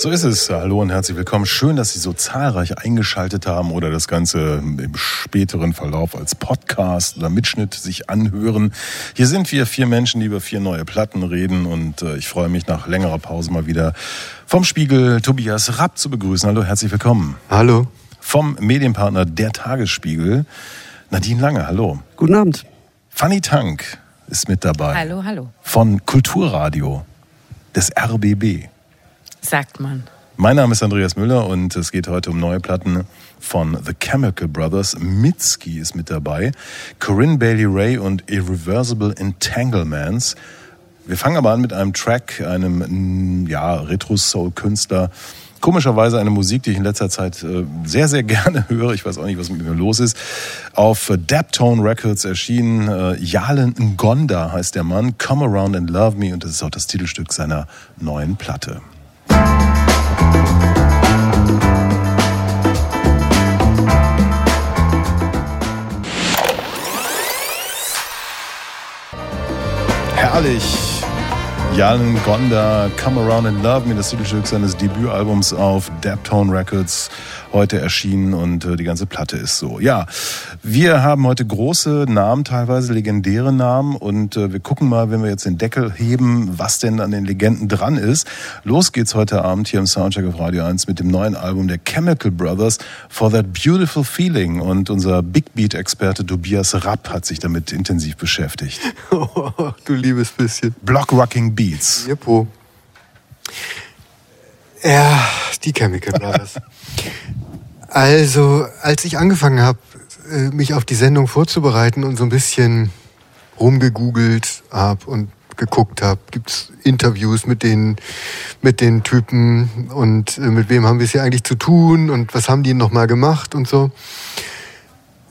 So ist es. Hallo und herzlich willkommen. Schön, dass Sie so zahlreich eingeschaltet haben oder das Ganze im späteren Verlauf als Podcast oder Mitschnitt sich anhören. Hier sind wir vier Menschen, die über vier neue Platten reden und äh, ich freue mich nach längerer Pause mal wieder vom Spiegel Tobias Rapp zu begrüßen. Hallo, herzlich willkommen. Hallo. Vom Medienpartner Der Tagesspiegel Nadine Lange. Hallo. Guten Abend. Fanny Tank ist mit dabei. Hallo, hallo. Von Kulturradio des RBB sagt man. Mein Name ist Andreas Müller und es geht heute um neue Platten von The Chemical Brothers. Mitski ist mit dabei, Corinne Bailey Ray und Irreversible Entanglements. Wir fangen aber an mit einem Track, einem ja, Retro-Soul-Künstler. Komischerweise eine Musik, die ich in letzter Zeit äh, sehr, sehr gerne höre. Ich weiß auch nicht, was mit mir los ist. Auf Daptone Records erschienen. Äh, Jalen Ngonda heißt der Mann. Come Around and Love Me. Und das ist auch das Titelstück seiner neuen Platte. Herrlich. Jan Gonda, Come Around and Love Me, das Titelstück seines Debütalbums auf Daptone Records heute erschienen und äh, die ganze Platte ist so. Ja, wir haben heute große Namen, teilweise legendäre Namen und äh, wir gucken mal, wenn wir jetzt den Deckel heben, was denn an den Legenden dran ist. Los geht's heute Abend hier im Soundcheck auf Radio 1 mit dem neuen Album der Chemical Brothers For That Beautiful Feeling und unser Big Beat Experte Tobias Rapp hat sich damit intensiv beschäftigt. Oh, du liebes bisschen. Block Rocking Beats. Jeppo. Ja, die Chemical Brothers. Also, als ich angefangen habe, äh, mich auf die Sendung vorzubereiten und so ein bisschen rumgegoogelt habe und geguckt habe, gibt's Interviews mit den mit den Typen und äh, mit wem haben wir es hier eigentlich zu tun und was haben die noch mal gemacht und so.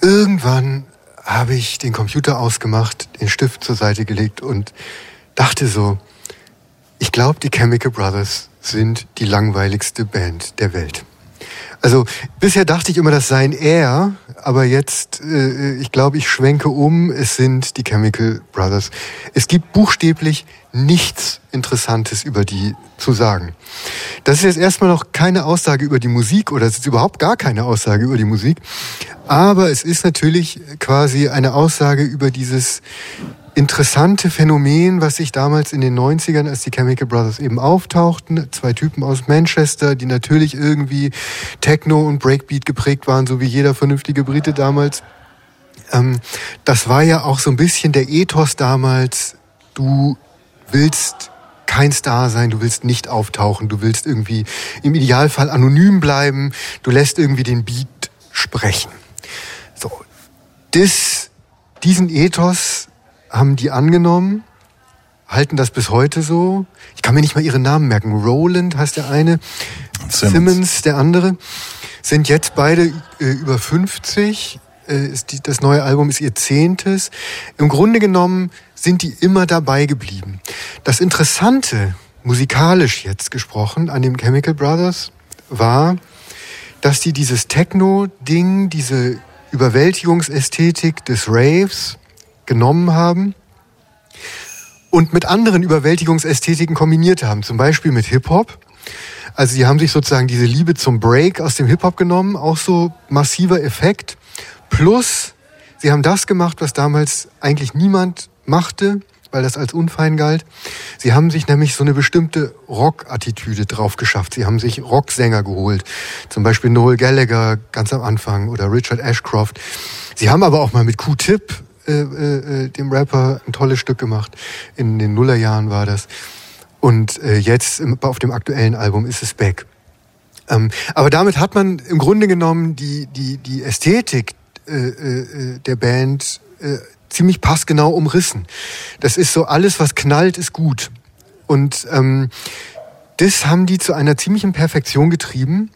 Irgendwann habe ich den Computer ausgemacht, den Stift zur Seite gelegt und dachte so, ich glaube, die Chemical Brothers sind die langweiligste Band der Welt. Also bisher dachte ich immer, das seien er, aber jetzt, äh, ich glaube, ich schwenke um, es sind die Chemical Brothers. Es gibt buchstäblich nichts Interessantes über die zu sagen. Das ist jetzt erstmal noch keine Aussage über die Musik oder es ist überhaupt gar keine Aussage über die Musik, aber es ist natürlich quasi eine Aussage über dieses interessante Phänomen, was sich damals in den 90ern, als die Chemical Brothers eben auftauchten, zwei Typen aus Manchester, die natürlich irgendwie Techno und Breakbeat geprägt waren, so wie jeder vernünftige Brite damals. Ähm, das war ja auch so ein bisschen der Ethos damals. Du willst kein Star sein, du willst nicht auftauchen, du willst irgendwie im Idealfall anonym bleiben, du lässt irgendwie den Beat sprechen. So, das, diesen Ethos haben die angenommen, halten das bis heute so. Ich kann mir nicht mal ihre Namen merken. Roland heißt der eine, Simmons, Simmons der andere. Sind jetzt beide äh, über 50. Äh, ist die, das neue Album ist ihr zehntes. Im Grunde genommen sind die immer dabei geblieben. Das Interessante, musikalisch jetzt gesprochen, an den Chemical Brothers war, dass die dieses Techno-Ding, diese Überwältigungsästhetik des Raves, genommen haben und mit anderen Überwältigungsästhetiken kombiniert haben, zum Beispiel mit Hip-Hop. Also sie haben sich sozusagen diese Liebe zum Break aus dem Hip-Hop genommen, auch so massiver Effekt. Plus, sie haben das gemacht, was damals eigentlich niemand machte, weil das als unfein galt. Sie haben sich nämlich so eine bestimmte Rock-Attitüde drauf geschafft. Sie haben sich Rocksänger geholt. Zum Beispiel Noel Gallagher ganz am Anfang oder Richard Ashcroft. Sie haben aber auch mal mit Q-Tip äh, äh, dem Rapper ein tolles Stück gemacht. In den Nullerjahren war das. Und äh, jetzt auf dem aktuellen Album ist es back. Ähm, aber damit hat man im Grunde genommen die, die, die Ästhetik äh, äh, der Band äh, ziemlich passgenau umrissen. Das ist so, alles, was knallt, ist gut. Und ähm, das haben die zu einer ziemlichen Perfektion getrieben.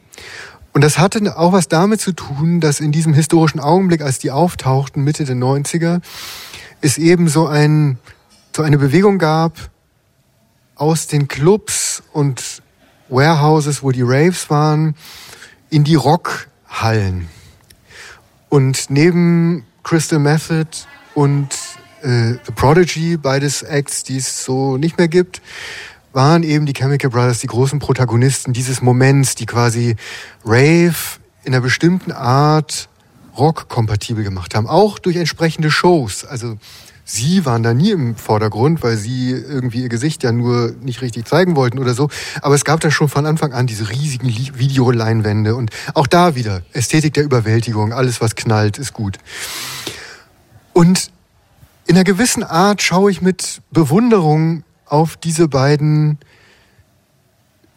Und das hatte auch was damit zu tun, dass in diesem historischen Augenblick, als die auftauchten, Mitte der 90er, es eben so, ein, so eine Bewegung gab aus den Clubs und Warehouses, wo die Raves waren, in die Rockhallen. Und neben Crystal Method und äh, The Prodigy, beides Acts, die es so nicht mehr gibt, waren eben die Chemical Brothers die großen Protagonisten dieses Moments, die quasi Rave in einer bestimmten Art Rock-kompatibel gemacht haben, auch durch entsprechende Shows. Also sie waren da nie im Vordergrund, weil sie irgendwie ihr Gesicht ja nur nicht richtig zeigen wollten oder so. Aber es gab da schon von Anfang an diese riesigen Videoleinwände und auch da wieder Ästhetik der Überwältigung. Alles, was knallt, ist gut. Und in einer gewissen Art schaue ich mit Bewunderung auf diese beiden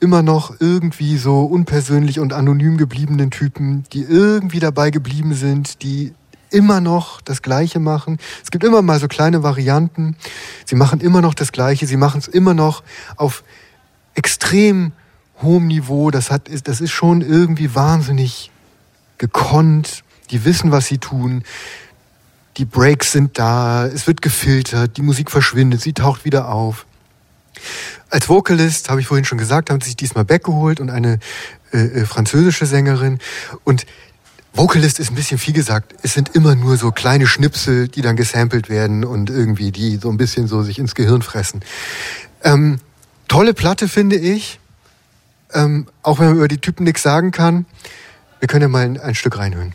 immer noch irgendwie so unpersönlich und anonym gebliebenen Typen, die irgendwie dabei geblieben sind, die immer noch das Gleiche machen. Es gibt immer mal so kleine Varianten. Sie machen immer noch das Gleiche. Sie machen es immer noch auf extrem hohem Niveau. Das, hat, das ist schon irgendwie wahnsinnig gekonnt. Die wissen, was sie tun. Die Breaks sind da. Es wird gefiltert. Die Musik verschwindet. Sie taucht wieder auf. Als Vocalist, habe ich vorhin schon gesagt, haben sie sich diesmal Beck geholt und eine äh, äh, französische Sängerin. Und Vocalist ist ein bisschen viel gesagt. Es sind immer nur so kleine Schnipsel, die dann gesampelt werden und irgendwie die so ein bisschen so sich ins Gehirn fressen. Ähm, tolle Platte, finde ich. Ähm, auch wenn man über die Typen nichts sagen kann. Wir können ja mal ein, ein Stück reinhören.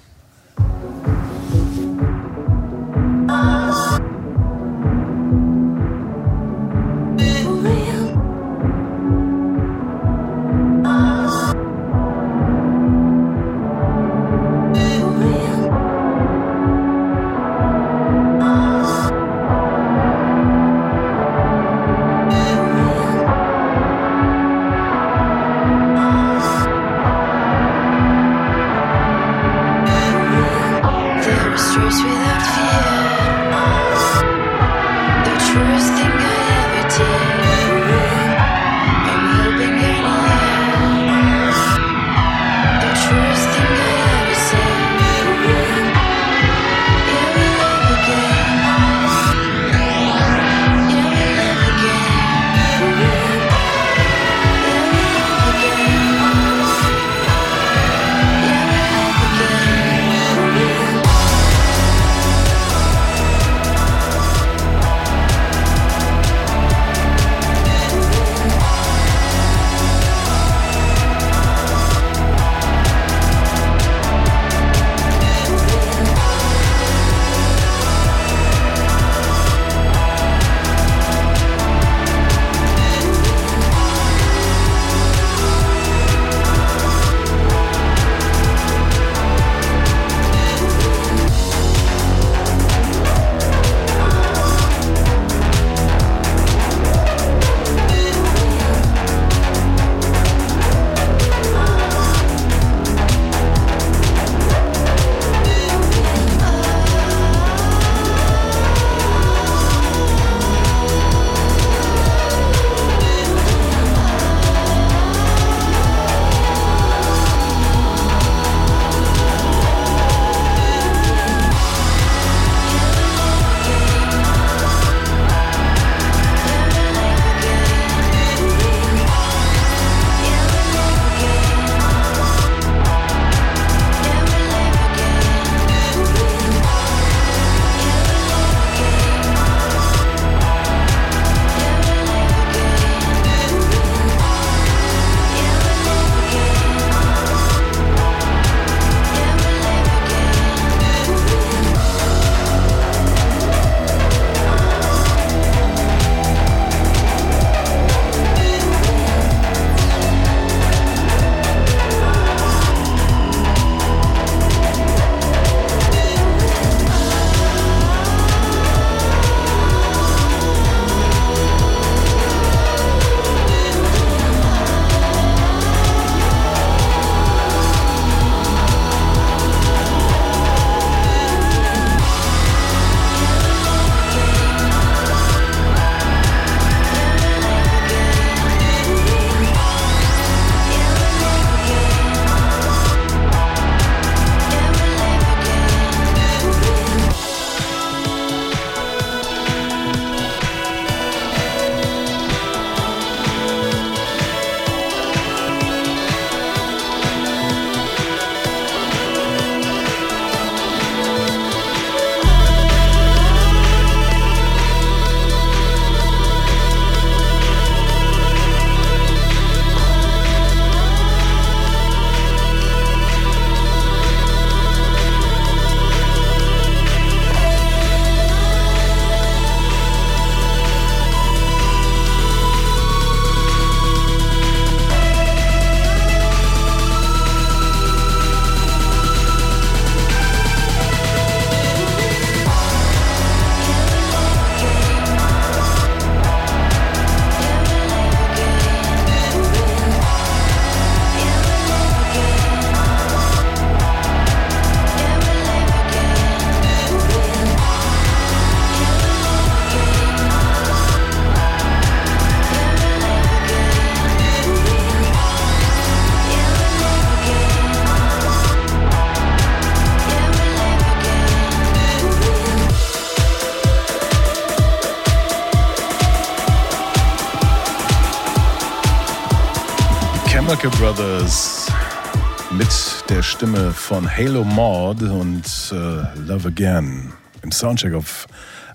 Stimme von Halo Maud und äh, Love Again im Soundcheck auf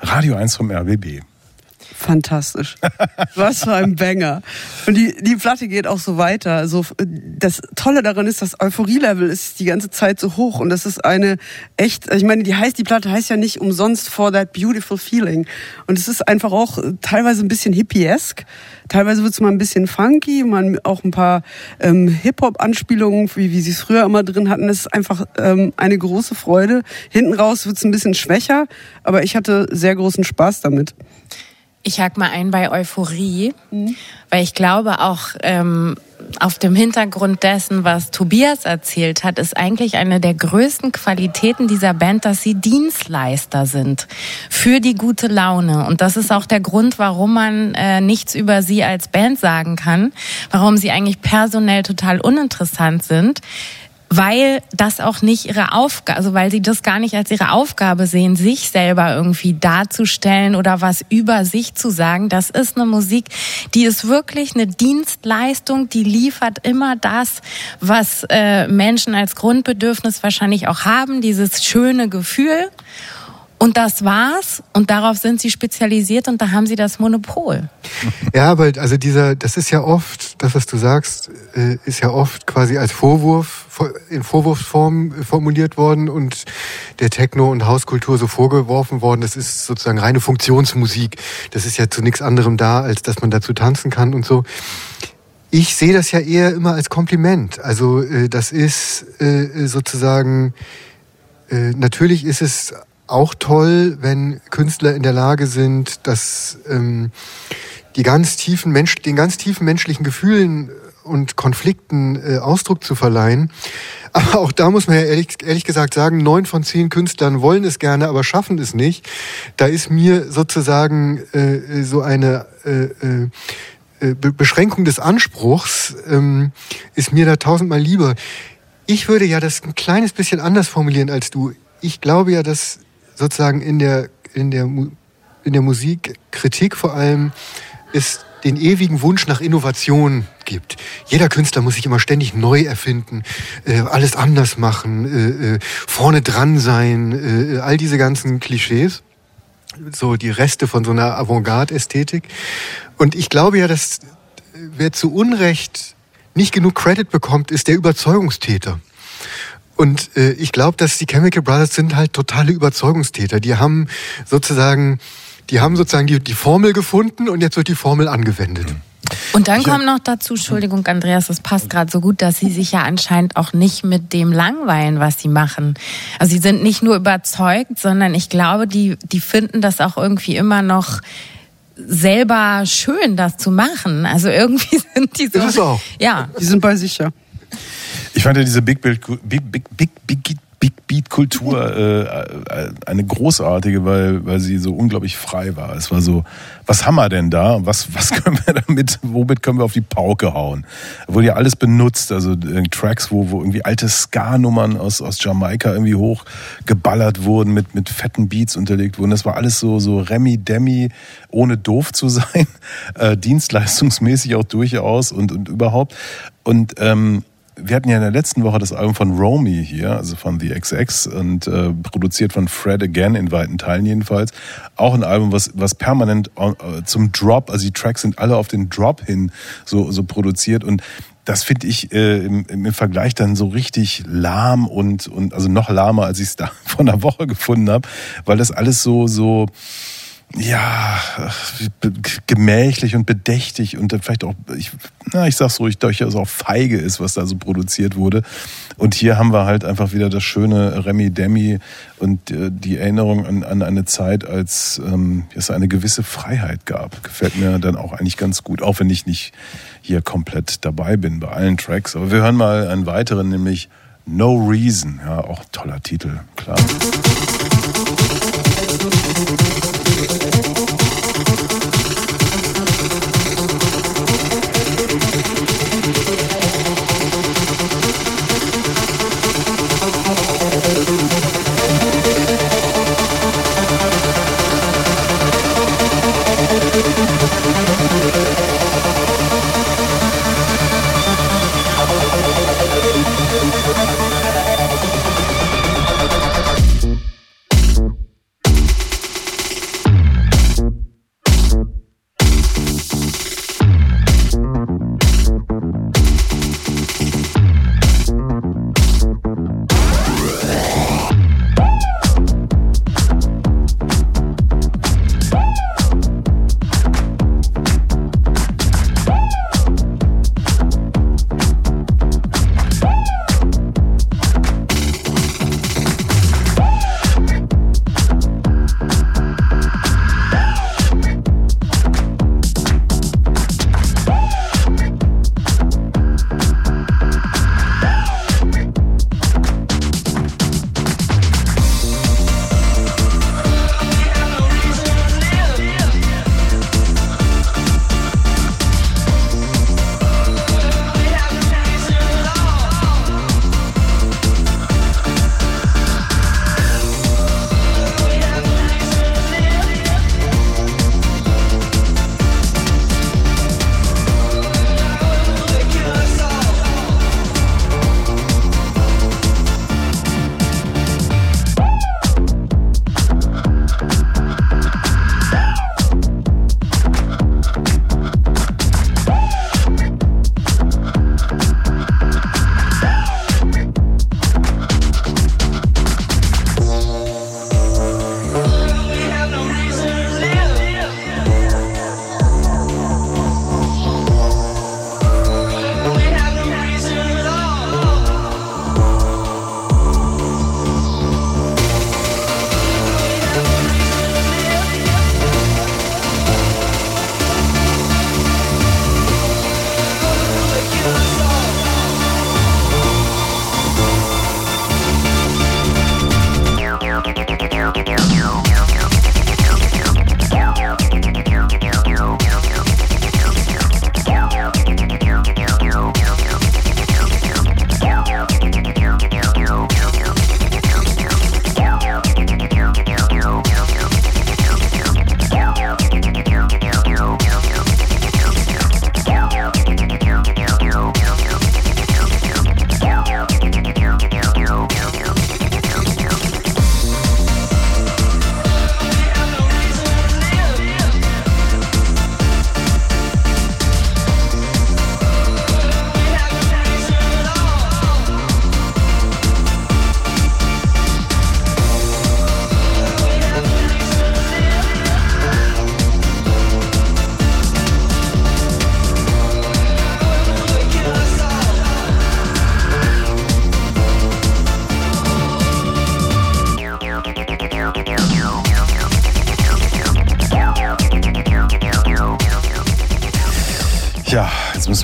Radio 1 vom RBB fantastisch. Was für ein Banger. Und die, die Platte geht auch so weiter. Also das Tolle daran ist, das Euphorie-Level ist die ganze Zeit so hoch und das ist eine echt, ich meine, die heißt, die Platte heißt ja nicht umsonst For That Beautiful Feeling. Und es ist einfach auch teilweise ein bisschen hippiesk. Teilweise wird es mal ein bisschen funky, man auch ein paar ähm, Hip-Hop-Anspielungen, wie, wie sie es früher immer drin hatten. Es ist einfach ähm, eine große Freude. Hinten raus wird es ein bisschen schwächer, aber ich hatte sehr großen Spaß damit. Ich hake mal ein bei Euphorie, mhm. weil ich glaube auch ähm, auf dem Hintergrund dessen, was Tobias erzählt hat, ist eigentlich eine der größten Qualitäten dieser Band, dass sie Dienstleister sind für die gute Laune. Und das ist auch der Grund, warum man äh, nichts über sie als Band sagen kann, warum sie eigentlich personell total uninteressant sind weil das auch nicht ihre Aufgabe, also weil sie das gar nicht als ihre Aufgabe sehen, sich selber irgendwie darzustellen oder was über sich zu sagen. Das ist eine Musik, die ist wirklich eine Dienstleistung, die liefert immer das, was äh, Menschen als Grundbedürfnis wahrscheinlich auch haben, dieses schöne Gefühl. Und das war's. Und darauf sind sie spezialisiert und da haben sie das Monopol. Ja, aber also dieser, das ist ja oft, das, was du sagst, äh, ist ja oft quasi als Vorwurf, in Vorwurfsform formuliert worden und der Techno- und Hauskultur so vorgeworfen worden. Das ist sozusagen reine Funktionsmusik. Das ist ja zu nichts anderem da, als dass man dazu tanzen kann und so. Ich sehe das ja eher immer als Kompliment. Also äh, das ist äh, sozusagen, natürlich ist es auch toll, wenn Künstler in der Lage sind, dass ähm, die ganz tiefen Mensch, den ganz tiefen menschlichen Gefühlen und Konflikten äh, Ausdruck zu verleihen. Aber auch da muss man ja ehrlich, ehrlich gesagt sagen, neun von zehn Künstlern wollen es gerne, aber schaffen es nicht. Da ist mir sozusagen äh, so eine äh, äh, äh Beschränkung des Anspruchs, ähm, ist mir da tausendmal lieber. Ich würde ja das ein kleines bisschen anders formulieren als du. Ich glaube ja, dass sozusagen in der, in der, in der Musikkritik vor allem es den ewigen Wunsch nach Innovation gibt. Jeder Künstler muss sich immer ständig neu erfinden, äh, alles anders machen, äh, äh, vorne dran sein, äh, all diese ganzen Klischees. So die Reste von so einer Avantgarde-Ästhetik. Und ich glaube ja, dass wer zu Unrecht nicht genug Credit bekommt, ist der Überzeugungstäter. Und äh, ich glaube, dass die Chemical Brothers sind halt totale Überzeugungstäter. Die haben sozusagen, die haben sozusagen die, die Formel gefunden und jetzt wird die Formel angewendet. Und dann kommt noch dazu, Entschuldigung, Andreas, das passt gerade so gut, dass sie sich ja anscheinend auch nicht mit dem langweilen, was sie machen. Also sie sind nicht nur überzeugt, sondern ich glaube, die, die finden das auch irgendwie immer noch selber schön, das zu machen. Also irgendwie sind die so. Das ist auch. Ja. Die sind bei sich, ja. Ich fand ja diese Big, Big, Big, Big, Big, Big, Big Beat Kultur äh, eine großartige, weil, weil sie so unglaublich frei war. Es war so, was haben wir denn da? Was, was können wir damit, womit können wir auf die Pauke hauen? Wurde ja alles benutzt, also äh, Tracks, wo, wo irgendwie alte Ska-Nummern aus, aus Jamaika irgendwie hochgeballert wurden, mit, mit fetten Beats unterlegt wurden. Das war alles so, so Remi-Demi, ohne doof zu sein, äh, dienstleistungsmäßig auch durchaus und, und überhaupt. Und ähm, wir hatten ja in der letzten Woche das Album von Romy hier, also von The XX und äh, produziert von Fred Again in weiten Teilen jedenfalls. Auch ein Album, was, was permanent äh, zum Drop, also die Tracks sind alle auf den Drop hin so, so produziert und das finde ich äh, im, im Vergleich dann so richtig lahm und, und also noch lahmer, als ich es da vor einer Woche gefunden habe, weil das alles so, so, ja, gemächlich und bedächtig und vielleicht auch, ich, na, ich sag's ruhig, durchaus auch feige ist, was da so produziert wurde. Und hier haben wir halt einfach wieder das schöne Remi Demi und äh, die Erinnerung an, an eine Zeit, als ähm, es eine gewisse Freiheit gab. Gefällt mir dann auch eigentlich ganz gut, auch wenn ich nicht hier komplett dabei bin bei allen Tracks. Aber wir hören mal einen weiteren, nämlich No Reason. Ja, auch toller Titel, klar. Jetzt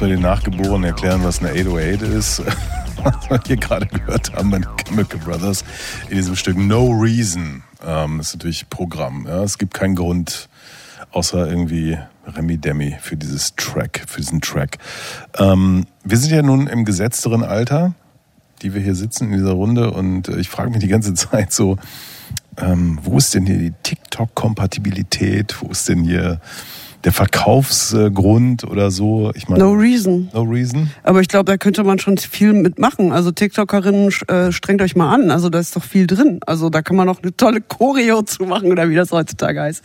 wir den Nachgeborenen erklären, was eine 808 ist. Was wir hier gerade gehört haben bei den Chemical Brothers in diesem Stück No Reason. Ähm, das ist natürlich Programm. Ja? Es gibt keinen Grund, außer irgendwie Remi Demi für dieses Track, für diesen Track. Ähm, wir sind ja nun im gesetzteren Alter, die wir hier sitzen in dieser Runde und äh, ich frage mich die ganze Zeit so, ähm, wo ist denn hier die TikTok-Kompatibilität? Wo ist denn hier der Verkaufsgrund oder so. Ich meine, no reason. No reason. Aber ich glaube, da könnte man schon viel mitmachen. Also TikTokerinnen, äh, strengt euch mal an. Also da ist doch viel drin. Also da kann man noch eine tolle Choreo zu machen oder wie das heutzutage heißt.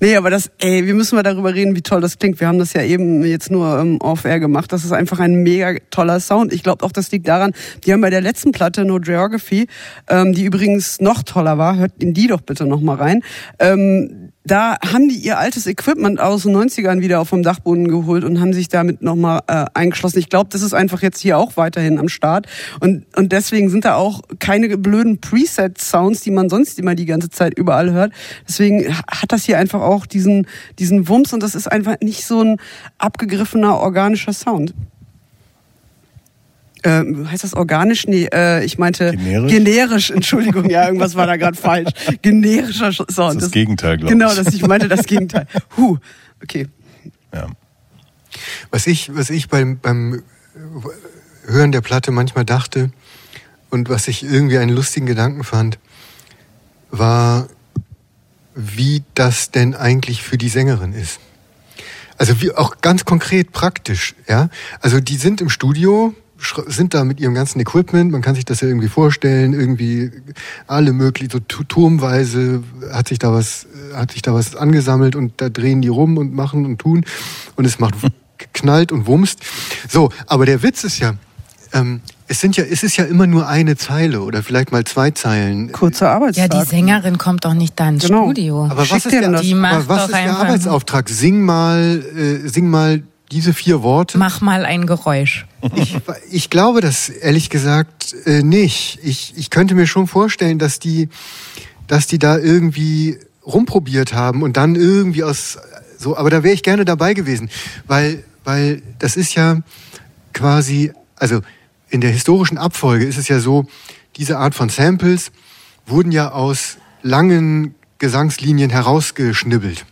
Nee, aber das, ey, wir müssen mal darüber reden, wie toll das klingt. Wir haben das ja eben jetzt nur ähm, off-air gemacht. Das ist einfach ein mega toller Sound. Ich glaube auch, das liegt daran, die haben bei der letzten Platte No Geography, ähm, die übrigens noch toller war, hört in die doch bitte noch mal rein. Ähm, da haben die ihr altes Equipment aus den 90ern wieder vom Dachboden geholt und haben sich damit nochmal äh, eingeschlossen. Ich glaube, das ist einfach jetzt hier auch weiterhin am Start. Und, und deswegen sind da auch keine blöden Preset-Sounds, die man sonst immer die ganze Zeit überall hört. Deswegen hat das hier einfach auch diesen, diesen Wumms und das ist einfach nicht so ein abgegriffener organischer Sound äh, heißt das organisch? Nee, äh, ich meinte generisch, generisch Entschuldigung, ja, irgendwas war da gerade falsch. Generischer Sound. Das ist das, Gegenteil, glaube genau, ich. Genau, dass ich meinte das Gegenteil. Huh, okay. Ja. Was ich, was ich beim, beim Hören der Platte manchmal dachte und was ich irgendwie einen lustigen Gedanken fand, war, wie das denn eigentlich für die Sängerin ist. Also wie auch ganz konkret praktisch, ja. Also die sind im Studio, sind da mit ihrem ganzen Equipment, man kann sich das ja irgendwie vorstellen, irgendwie alle möglich, so turmweise hat sich da was, hat sich da was angesammelt und da drehen die rum und machen und tun und es macht knallt und wumst. So, aber der Witz ist ja, ähm, es sind ja, es ist ja immer nur eine Zeile oder vielleicht mal zwei Zeilen. Kurzer Arbeitstag. Ja, die Sängerin kommt doch nicht da ins Genau. Studio. Aber was Schickt ist der. Die macht aber was doch ist der Arbeitsauftrag? Sing mal, äh, sing mal diese vier Worte. Mach mal ein Geräusch. Ich, ich glaube das ehrlich gesagt äh, nicht. Ich, ich könnte mir schon vorstellen, dass die, dass die da irgendwie rumprobiert haben und dann irgendwie aus so, aber da wäre ich gerne dabei gewesen, weil, weil das ist ja quasi, also in der historischen Abfolge ist es ja so, diese Art von Samples wurden ja aus langen Gesangslinien herausgeschnibbelt.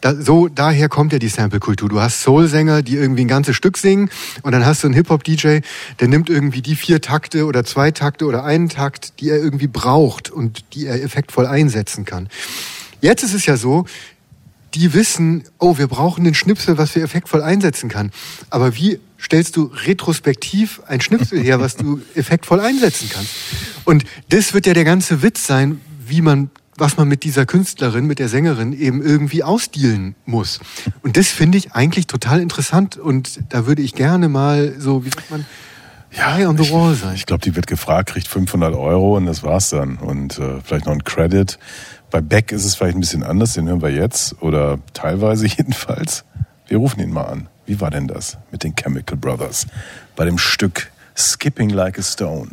Da, so, daher kommt ja die Sample-Kultur. Du hast Soul-Sänger, die irgendwie ein ganzes Stück singen und dann hast du einen Hip-Hop-DJ, der nimmt irgendwie die vier Takte oder zwei Takte oder einen Takt, die er irgendwie braucht und die er effektvoll einsetzen kann. Jetzt ist es ja so, die wissen, oh, wir brauchen einen Schnipsel, was wir effektvoll einsetzen kann. Aber wie stellst du retrospektiv ein Schnipsel her, was du effektvoll einsetzen kannst? Und das wird ja der ganze Witz sein, wie man, was man mit dieser Künstlerin, mit der Sängerin eben irgendwie ausdealen muss. Und das finde ich eigentlich total interessant und da würde ich gerne mal so, wie sagt man, Eye on the wall sein. Ich glaube, die wird gefragt, kriegt 500 Euro und das war's dann. Und äh, vielleicht noch ein Credit. Bei Beck ist es vielleicht ein bisschen anders, den hören wir jetzt. Oder teilweise jedenfalls. Wir rufen ihn mal an. Wie war denn das mit den Chemical Brothers? Bei dem Stück Skipping Like a Stone.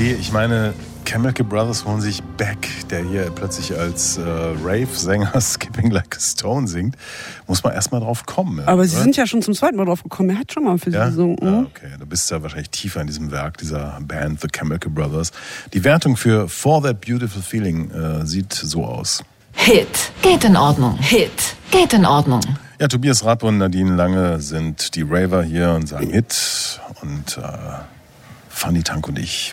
Idee. Ich meine, Chemical Brothers holen sich Beck, der hier plötzlich als äh, Rave-Sänger Skipping Like a Stone singt. Muss man erstmal drauf kommen. Aber Sie sind ja schon zum zweiten Mal drauf gekommen. Er hat schon mal für ja? Sie gesungen. Ja, Mhm. okay. Du bist ja wahrscheinlich tiefer in diesem Werk dieser Band, The Chemical Brothers. Die Wertung für For That Beautiful Feeling äh, sieht so aus. Hit. Geht in Ordnung. Hit. Geht in Ordnung. Ja, Tobias Rapp und Nadine Lange sind die Raver hier und sagen Hit. Und äh, Fanny Tank und ich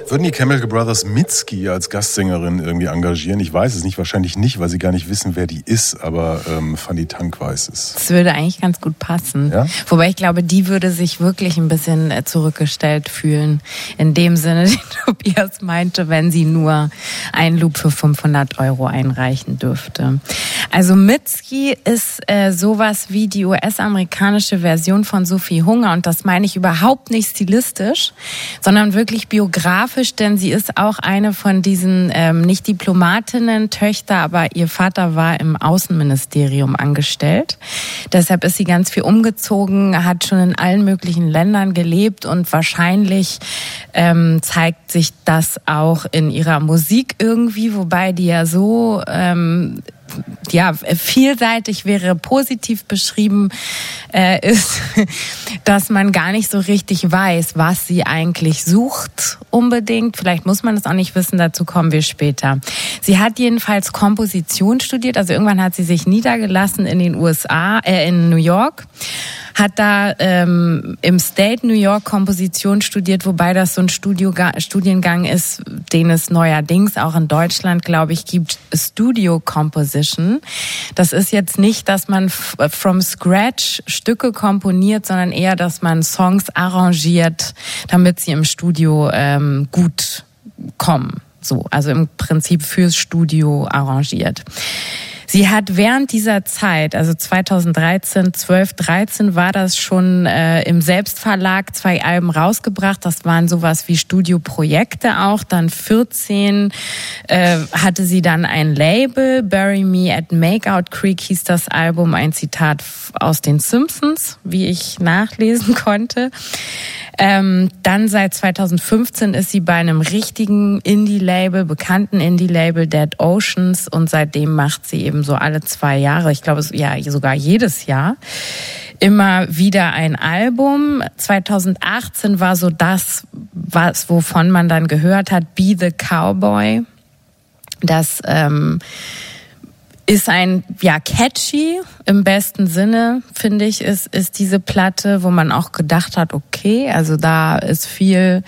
Würden die Chemical Brothers Mitski als Gastsängerin irgendwie engagieren? Ich weiß es nicht, wahrscheinlich nicht, weil sie gar nicht wissen, wer die ist, aber ähm, Fanny Tank weiß es. Das würde eigentlich ganz gut passen. Ja? Wobei ich glaube, die würde sich wirklich ein bisschen äh, zurückgestellt fühlen. In dem Sinne, den Tobias meinte, wenn sie nur einen Loop für 500 Euro einreichen dürfte. Also Mitski ist äh, sowas wie die US-amerikanische Version von Sophie Hunger und das meine ich überhaupt nicht stilistisch, sondern wirklich biografisch, denn sie ist auch eine von diesen ähm, nicht Diplomatinnen, Töchter, aber ihr Vater war im Außenministerium angestellt. Deshalb ist sie ganz viel umgezogen, hat schon in allen möglichen Ländern gelebt und wahrscheinlich ähm, zeigt sich das auch in ihrer Musik irgendwie, wobei die ja so ähm, ja, vielseitig wäre positiv beschrieben, äh, ist, dass man gar nicht so richtig weiß, was sie eigentlich sucht unbedingt. Vielleicht muss man das auch nicht wissen, dazu kommen wir später. Sie hat jedenfalls Komposition studiert, also irgendwann hat sie sich niedergelassen in den USA, äh, in New York hat da ähm, im State New York Komposition studiert, wobei das so ein Studio Studiengang ist, den es neuerdings auch in Deutschland, glaube ich, gibt, Studio Composition. Das ist jetzt nicht, dass man from scratch Stücke komponiert, sondern eher, dass man Songs arrangiert, damit sie im Studio ähm, gut kommen. So, also im Prinzip fürs Studio arrangiert. Sie hat während dieser Zeit, also 2013, 12, 13 war das schon äh, im Selbstverlag zwei Alben rausgebracht. Das waren sowas wie Studioprojekte auch. Dann 14 äh, hatte sie dann ein Label, Bury Me at Makeout Creek hieß das Album, ein Zitat aus den Simpsons, wie ich nachlesen konnte. Ähm, dann seit 2015 ist sie bei einem richtigen Indie-Label, bekannten Indie-Label Dead Oceans und seitdem macht sie eben so alle zwei Jahre, ich glaube ja sogar jedes Jahr, immer wieder ein Album. 2018 war so das, was wovon man dann gehört hat, Be the Cowboy. Das ähm, ist ein ja catchy im besten Sinne finde ich ist ist diese Platte, wo man auch gedacht hat, okay, also da ist viel,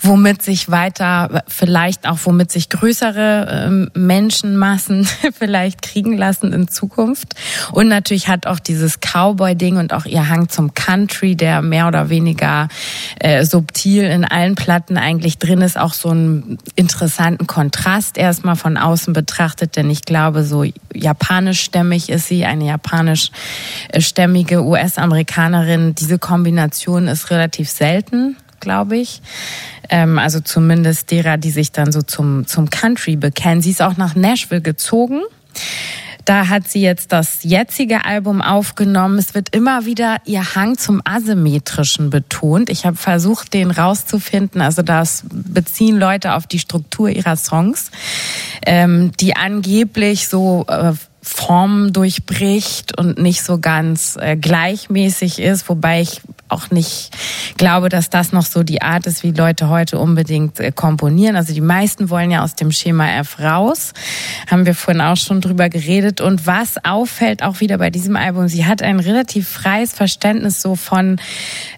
womit sich weiter vielleicht auch womit sich größere ähm, Menschenmassen vielleicht kriegen lassen in Zukunft. Und natürlich hat auch dieses Cowboy Ding und auch ihr Hang zum Country, der mehr oder weniger äh, subtil in allen Platten eigentlich drin ist, auch so einen interessanten Kontrast erstmal von außen betrachtet, denn ich glaube so japanischstämmig ist sie, eine japanischstämmige US-Amerikanerin. Diese Kombination ist relativ selten, glaube ich. Ähm, also zumindest derer, die sich dann so zum, zum Country bekennen. Sie ist auch nach Nashville gezogen. Da hat sie jetzt das jetzige Album aufgenommen. Es wird immer wieder ihr Hang zum Asymmetrischen betont. Ich habe versucht, den rauszufinden. Also das beziehen Leute auf die Struktur ihrer Songs, ähm, die angeblich so äh, Formen durchbricht und nicht so ganz äh, gleichmäßig ist, wobei ich auch nicht glaube, dass das noch so die Art ist, wie Leute heute unbedingt äh, komponieren. Also die meisten wollen ja aus dem Schema F raus. Haben wir vorhin auch schon drüber geredet. Und was auffällt auch wieder bei diesem Album, sie hat ein relativ freies Verständnis so von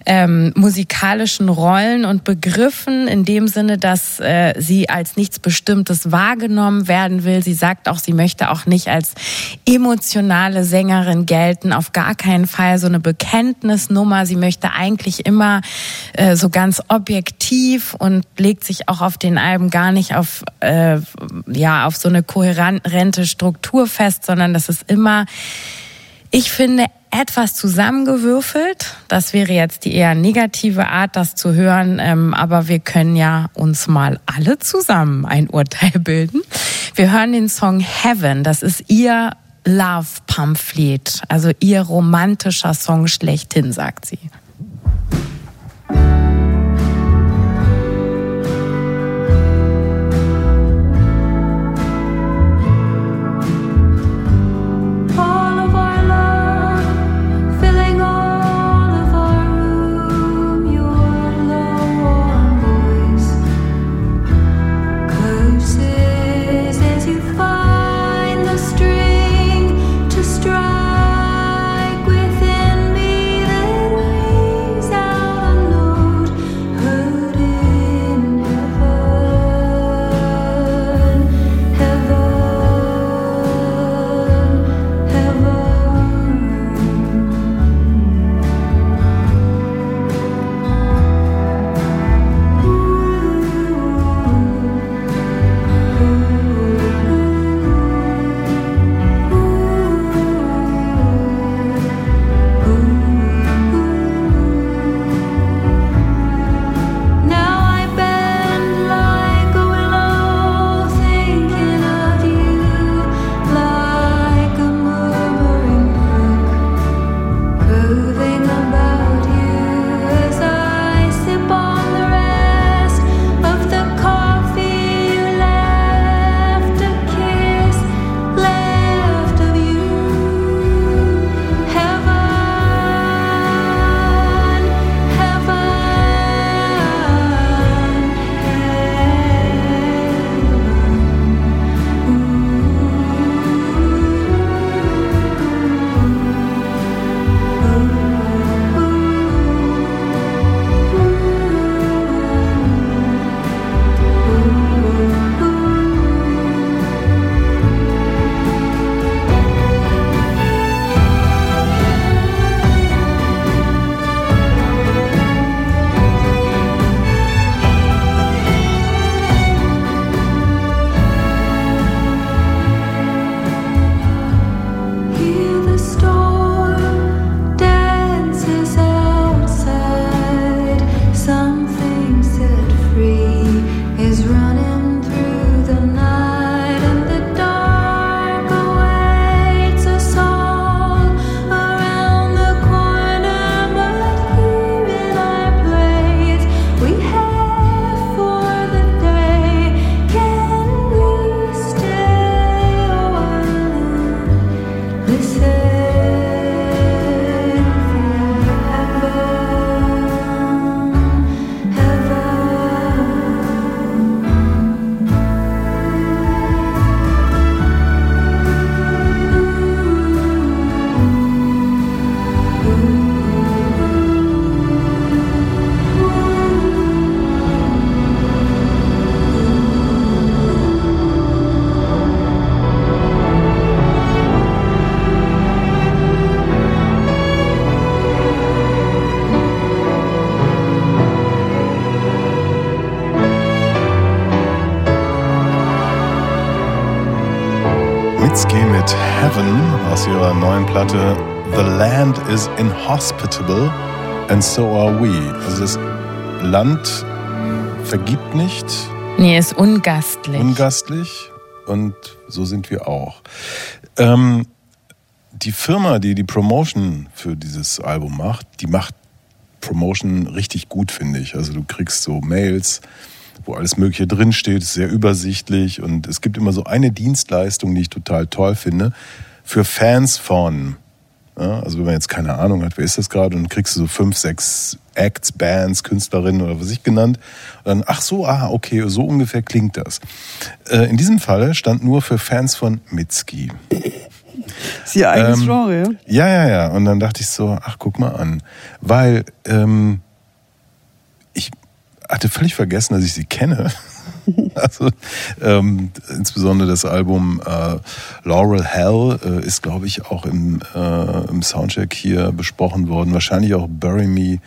ähm, musikalischen Rollen und Begriffen in dem Sinne, dass äh, sie als nichts Bestimmtes wahrgenommen werden will. Sie sagt auch, sie möchte auch nicht als emotionale Sängerin gelten, auf gar keinen Fall so eine Bekenntnisnummer. Sie möchte eigentlich immer äh, so ganz objektiv und legt sich auch auf den Alben gar nicht auf äh, ja auf so eine kohärente Struktur fest, sondern das ist immer Ich finde etwas zusammengewürfelt. Das wäre jetzt die eher negative Art, das zu hören. Ähm, aber wir können ja uns mal alle zusammen ein Urteil bilden. Wir hören den Song Heaven. Das ist ihr Love-Pamphlet, also ihr romantischer Song schlechthin, sagt sie. Platte The Land is inhospitable and so are we. Also das Land vergibt nicht. Nee, ist ungastlich. Ungastlich und so sind wir auch. Ähm, die Firma, die die Promotion für dieses Album macht, die macht Promotion richtig gut, finde ich. Also du kriegst so Mails, wo alles Mögliche drinsteht, ist sehr übersichtlich und es gibt immer so eine Dienstleistung, die ich total toll finde für Fans von. Ja, also wenn man jetzt keine Ahnung hat, wer ist das gerade, und kriegst du so fünf, sechs Acts, Bands, Künstlerinnen oder was ich genannt. Und dann, ach so, ah, okay, so ungefähr klingt das. Äh, in diesem Falle stand nur für Fans von Mitski. Ist ihr eigenes ähm, Genre, ja? Ja, ja, ja. Und dann dachte ich so, ach, guck mal an. Weil ähm, ich hatte völlig vergessen, dass ich sie kenne. also ähm, insbesondere das Album äh, Laurel Hell äh, ist, glaube ich, auch im, äh, im Soundcheck hier besprochen worden. Wahrscheinlich auch Bury Me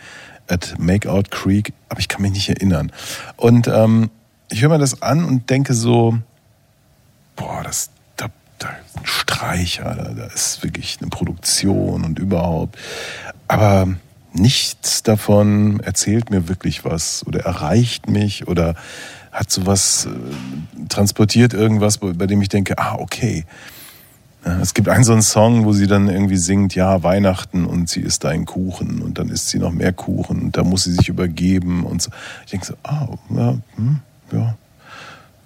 at Makeout Creek, aber ich kann mich nicht erinnern. Und ähm, ich höre mir das an und denke so, boah, das, da Streicher, da, da ist wirklich eine Produktion und überhaupt. Aber nichts davon erzählt mir wirklich was oder erreicht mich oder hat sowas äh, transportiert irgendwas, bei, bei dem ich denke, ah, okay. Es gibt einen so einen Song, wo sie dann irgendwie singt, ja, Weihnachten und sie isst einen Kuchen und dann isst sie noch mehr Kuchen und da muss sie sich übergeben und so. Ich denke so, ah, ja, hm, ja.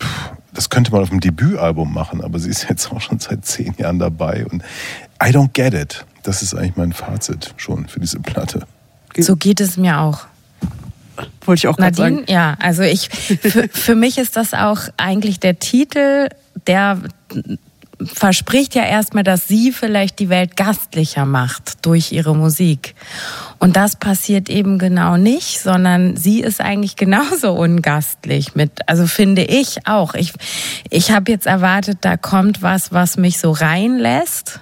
Puh, das könnte man auf dem Debütalbum machen, aber sie ist jetzt auch schon seit zehn Jahren dabei und I don't get it. Das ist eigentlich mein Fazit schon für diese Platte. So geht es mir auch. Wollte ich auch gerade sagen. Ja, also ich, für, für mich ist das auch eigentlich der Titel, der verspricht ja erstmal, dass sie vielleicht die Welt gastlicher macht durch ihre Musik. Und das passiert eben genau nicht, sondern sie ist eigentlich genauso ungastlich mit, also finde ich auch. Ich, ich habe jetzt erwartet, da kommt was, was mich so reinlässt.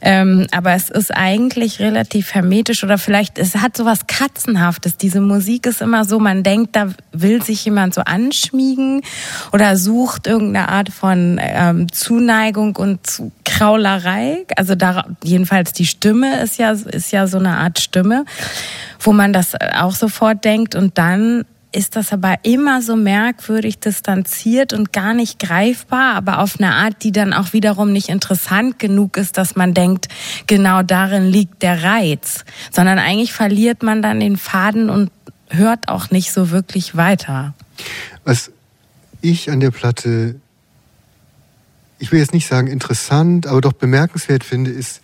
Ähm, aber es ist eigentlich relativ hermetisch oder vielleicht, es hat so was Katzenhaftes. Diese Musik ist immer so, man denkt, da will sich jemand so anschmiegen oder sucht irgendeine Art von ähm, Zuneigung und Kraulerei. Also da, jedenfalls die Stimme ist ja, ist ja so eine Art Stimme, wo man das auch sofort denkt und dann ist das aber immer so merkwürdig distanziert und gar nicht greifbar, aber auf eine Art, die dann auch wiederum nicht interessant genug ist, dass man denkt, genau darin liegt der Reiz, sondern eigentlich verliert man dann den Faden und hört auch nicht so wirklich weiter. Was ich an der Platte, ich will jetzt nicht sagen interessant, aber doch bemerkenswert finde, ist,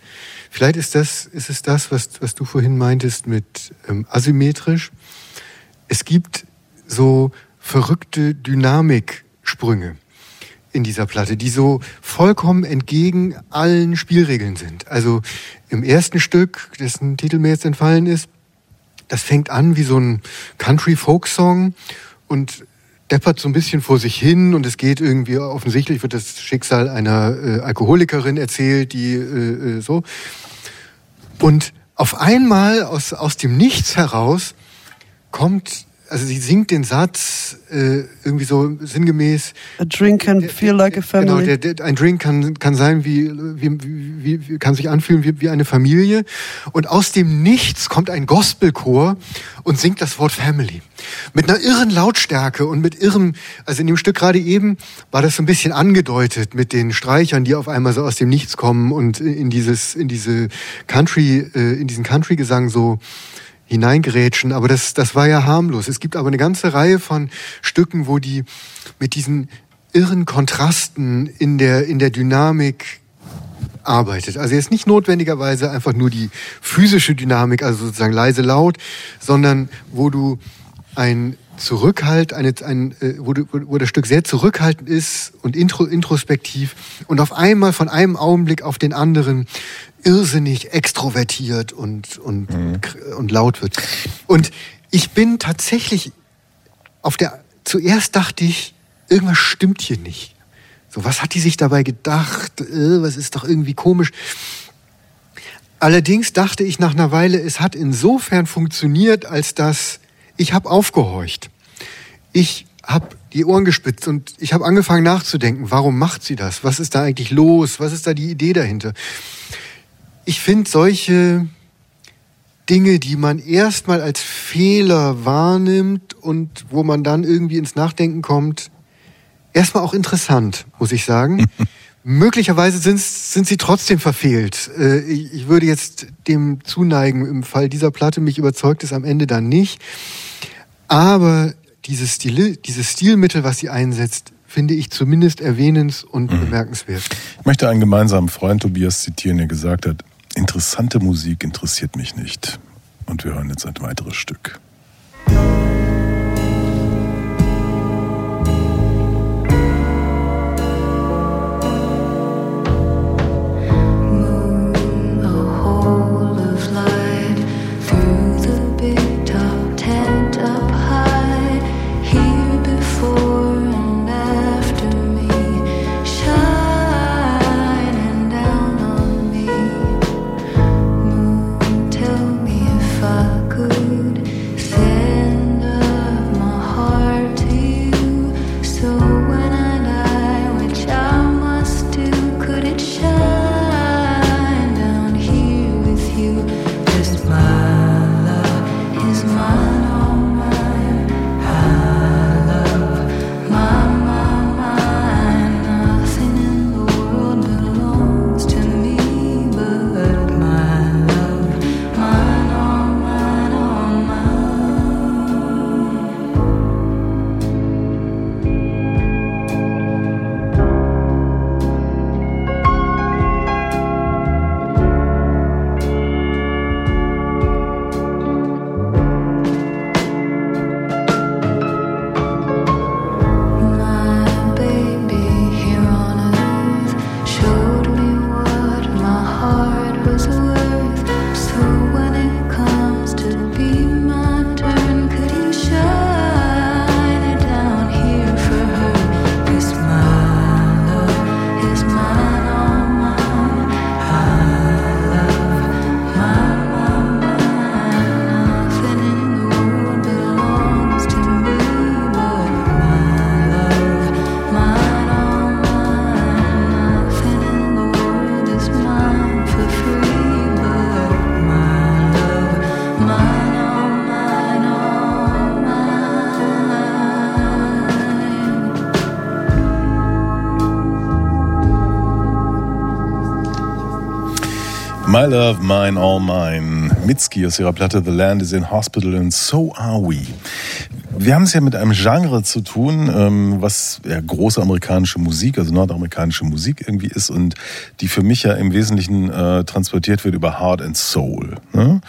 vielleicht ist das, ist es das, was, was du vorhin meintest mit ähm, asymmetrisch. Es gibt so verrückte Dynamiksprünge in dieser Platte, die so vollkommen entgegen allen Spielregeln sind. Also im ersten Stück, dessen Titel mir jetzt entfallen ist, das fängt an wie so ein Country-Folk-Song und deppert so ein bisschen vor sich hin und es geht irgendwie offensichtlich wird das Schicksal einer äh, Alkoholikerin erzählt, die äh, äh so und auf einmal aus aus dem Nichts heraus kommt also sie singt den Satz äh, irgendwie so sinngemäß. A drink can feel like a genau, family. Genau, der, der, ein Drink kann, kann sein wie, wie, wie, wie kann sich anfühlen wie, wie eine Familie. Und aus dem Nichts kommt ein Gospelchor und singt das Wort Family. Mit einer irren Lautstärke und mit irrem, also in dem Stück gerade eben war das so ein bisschen angedeutet mit den Streichern, die auf einmal so aus dem Nichts kommen und in dieses, in diese Country, äh, in diesen Country-Gesang so hineingerätschen, aber das, das war ja harmlos. Es gibt aber eine ganze Reihe von Stücken, wo die mit diesen irren Kontrasten in der, in der Dynamik arbeitet. Also jetzt nicht notwendigerweise einfach nur die physische Dynamik, also sozusagen leise laut, sondern wo du ein Zurückhalt, eine, ein, äh, wo, wo das Stück sehr zurückhaltend ist und intro, introspektiv und auf einmal von einem Augenblick auf den anderen irrsinnig extrovertiert und, und, mhm. und laut wird. Und ich bin tatsächlich auf der, zuerst dachte ich, irgendwas stimmt hier nicht. So, was hat die sich dabei gedacht? Äh, was ist doch irgendwie komisch. Allerdings dachte ich nach einer Weile, es hat insofern funktioniert, als dass ich habe aufgehorcht. Ich habe die Ohren gespitzt und ich habe angefangen nachzudenken, warum macht sie das? Was ist da eigentlich los? Was ist da die Idee dahinter? ich finde solche Dinge, die man erstmal als Fehler wahrnimmt und wo man dann irgendwie ins Nachdenken kommt, erstmal auch interessant, muss ich sagen. Möglicherweise sind, sind sie trotzdem verfehlt. Äh, ich würde jetzt dem zuneigen, im Fall dieser Platte, mich überzeugt es am Ende dann nicht. Aber dieses, Stil, dieses Stilmittel, was sie einsetzt, finde ich zumindest erwähnens und mhm. bemerkenswert. Ich möchte einen gemeinsamen Freund Tobias zitieren, der gesagt hat, Interessante Musik interessiert mich nicht. Und wir hören jetzt ein weiteres Stück. My Love, Mine, All Mine. Mitski aus ihrer Platte The Land is in Hospital and So Are We. Wir haben es ja mit einem Genre zu tun, ähm, was ja große amerikanische Musik, also nordamerikanische Musik irgendwie ist und die für mich ja im Wesentlichen äh, transportiert wird über Heart and Soul. Ne?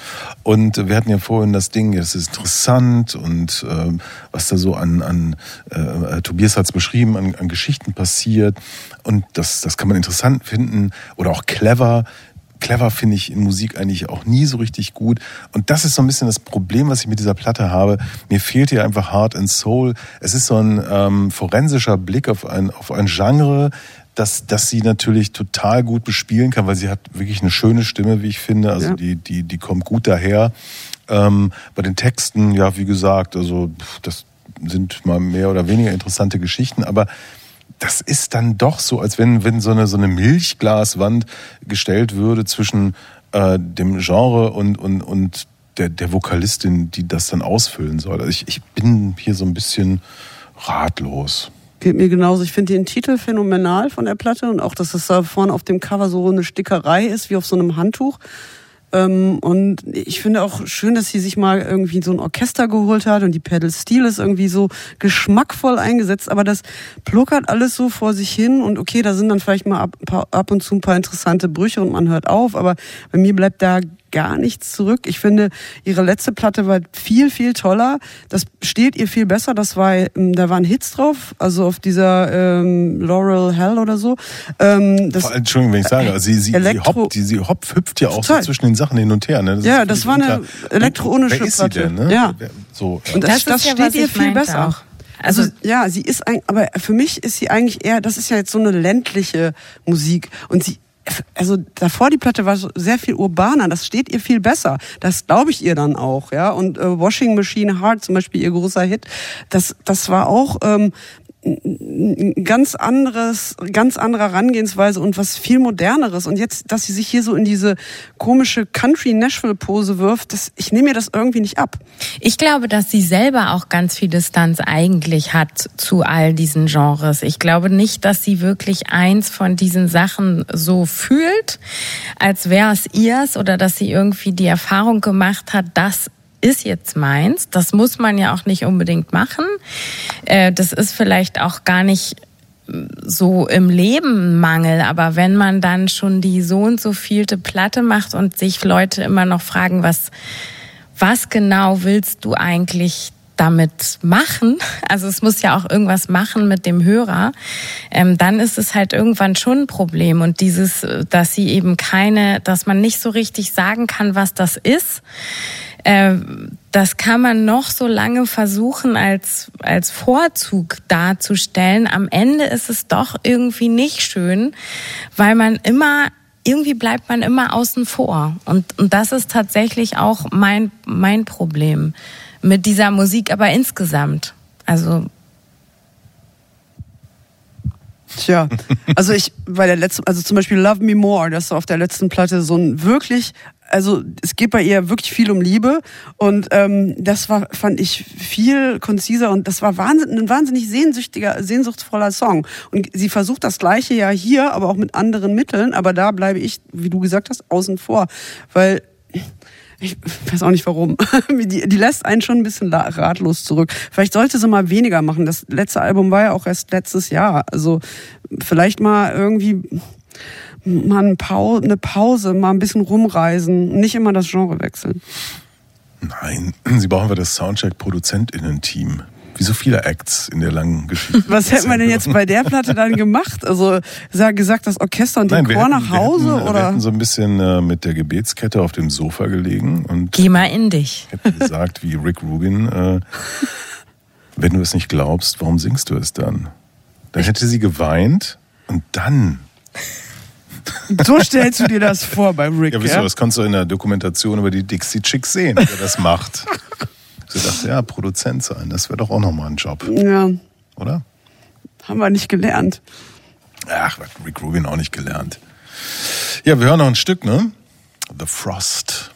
Und wir hatten ja vorhin das Ding, das ist interessant und äh, was da so an, an äh, äh Tobias hat es beschrieben, an, an Geschichten passiert und das, das kann man interessant finden oder auch clever clever finde ich in Musik eigentlich auch nie so richtig gut. Und das ist so ein bisschen das Problem, was ich mit dieser Platte habe. Mir fehlt hier einfach Heart and Soul. Es ist so ein ähm, forensischer Blick auf ein, auf ein Genre, dass, dass sie natürlich total gut bespielen kann, weil sie hat wirklich eine schöne Stimme, wie ich finde. Also ja. die, die, die kommt gut daher. Ähm, bei den Texten, ja, wie gesagt, also das sind mal mehr oder weniger interessante Geschichten, aber das ist dann doch so, als wenn, wenn so eine, so eine Milchglaswand gestellt würde zwischen äh, dem Genre und, und, und der, der Vokalistin, die das dann ausfüllen soll. Also ich, ich bin hier so ein bisschen ratlos. Geht mir genauso. Ich finde den Titel phänomenal von der Platte und auch, dass es da vorne auf dem Cover so eine Stickerei ist, wie auf so einem Handtuch. Ähm, und ich finde auch schön, dass sie sich mal irgendwie so ein Orchester geholt hat und die Pedal Steel ist irgendwie so geschmackvoll eingesetzt, aber das pluckert alles so vor sich hin und okay, da sind dann vielleicht mal ab, ab und zu ein paar interessante Brüche und man hört auf, aber bei mir bleibt da gar nichts zurück. Ich finde, ihre letzte Platte war viel, viel toller. Das steht ihr viel besser. Das war, ähm, da waren Hits drauf, also auf dieser ähm, Laurel Hell oder so. Ähm, das, Entschuldigung, wenn ich sage, also sie, sie, Elektro sie, hoppt, sie, sie hoppt, hüpft ja auch so zwischen den Sachen hin und her. Ne? Das ja, das war eine elektronische Wer ist Platte. Sie denn, ne? Ja. So, ja. Und das, das, das ja, steht ihr viel besser. Auch. Also, also ja, sie ist ein, aber für mich ist sie eigentlich eher, das ist ja jetzt so eine ländliche Musik und sie also davor die Platte war sehr viel urbaner, das steht ihr viel besser. Das glaube ich ihr dann auch, ja. Und äh, Washing Machine Heart zum Beispiel ihr großer Hit, das das war auch ähm, ganz anderes, ganz andere Herangehensweise und was viel moderneres. Und jetzt, dass sie sich hier so in diese komische Country-Nashville-Pose wirft, das, ich nehme mir das irgendwie nicht ab. Ich glaube, dass sie selber auch ganz viel Distanz eigentlich hat zu all diesen Genres. Ich glaube nicht, dass sie wirklich eins von diesen Sachen so fühlt, als wäre es ihrs oder dass sie irgendwie die Erfahrung gemacht hat, dass ist jetzt meins. Das muss man ja auch nicht unbedingt machen. Äh, das ist vielleicht auch gar nicht so im Leben Mangel, aber wenn man dann schon die so und so vielte Platte macht und sich Leute immer noch fragen, was, was genau willst du eigentlich damit machen, also es muss ja auch irgendwas machen mit dem Hörer, ähm, dann ist es halt irgendwann schon ein Problem. Und dieses, dass sie eben keine, dass man nicht so richtig sagen kann, was das ist, äh, das kann man noch so lange versuchen als, als Vorzug darzustellen. Am Ende ist es doch irgendwie nicht schön, weil man immer irgendwie bleibt man immer außen vor. Und, und das ist tatsächlich auch mein, mein Problem mit dieser Musik, aber insgesamt. Also. Tja, also ich, bei der letzten, also zum Beispiel Love Me More, das ist auf der letzten Platte so ein wirklich also es geht bei ihr wirklich viel um Liebe und ähm, das war fand ich viel konziser und das war wahnsinn, ein wahnsinnig sehnsüchtiger, sehnsuchtsvoller Song und sie versucht das gleiche ja hier, aber auch mit anderen Mitteln, aber da bleibe ich, wie du gesagt hast, außen vor, weil ich weiß auch nicht warum. Die, die lässt einen schon ein bisschen ratlos zurück. Vielleicht sollte sie mal weniger machen. Das letzte Album war ja auch erst letztes Jahr. Also vielleicht mal irgendwie mal eine Pause, mal ein bisschen rumreisen, nicht immer das Genre wechseln. Nein, Sie brauchen wir das Soundcheck-ProduzentInnen-Team. Wie so viele Acts in der langen Geschichte. Was hätten wir denn jetzt bei der Platte dann gemacht? Also gesagt, das Orchester und den Chor nach Hause? Wir hätten, oder? wir hätten so ein bisschen äh, mit der Gebetskette auf dem Sofa gelegen und Geh mal in dich. Hätten gesagt, wie Rick Rubin, äh, wenn du es nicht glaubst, warum singst du es dann? Dann hätte sie geweint und dann so stellst du dir das vor beim Rick. Ja, wieso? Ja? Das kannst du in der Dokumentation über die Dixie Chicks sehen, wie er das macht. Ich dachte, ja, Produzent sein, das wäre doch auch nochmal ein Job. Ja. Oder? Haben wir nicht gelernt. Ach, Rick Rubin auch nicht gelernt. Ja, wir hören noch ein Stück, ne? The Frost.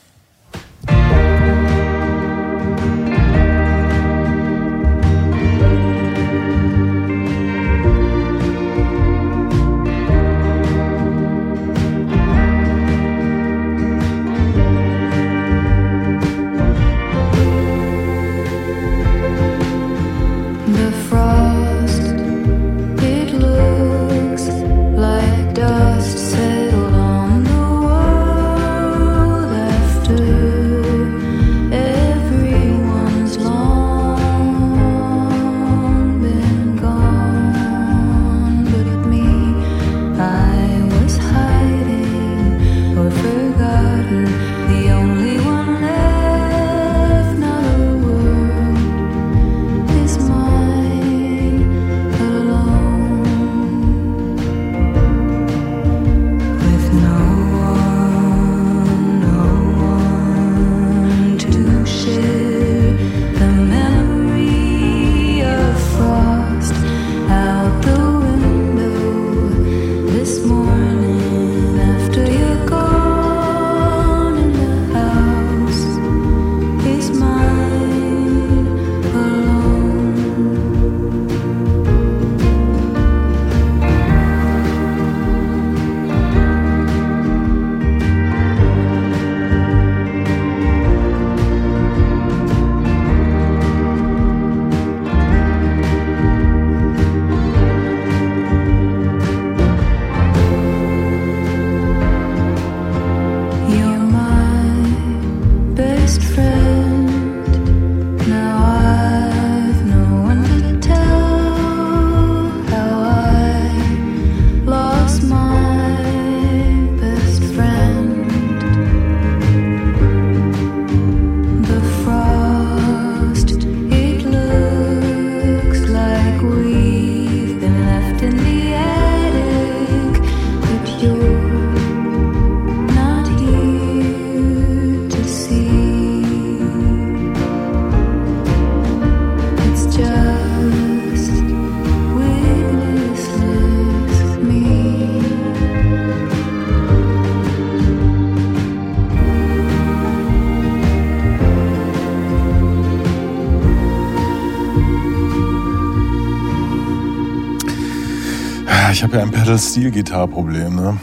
Ja, habe ja ein Pedal-Steel-Gitarre-Problem, ne?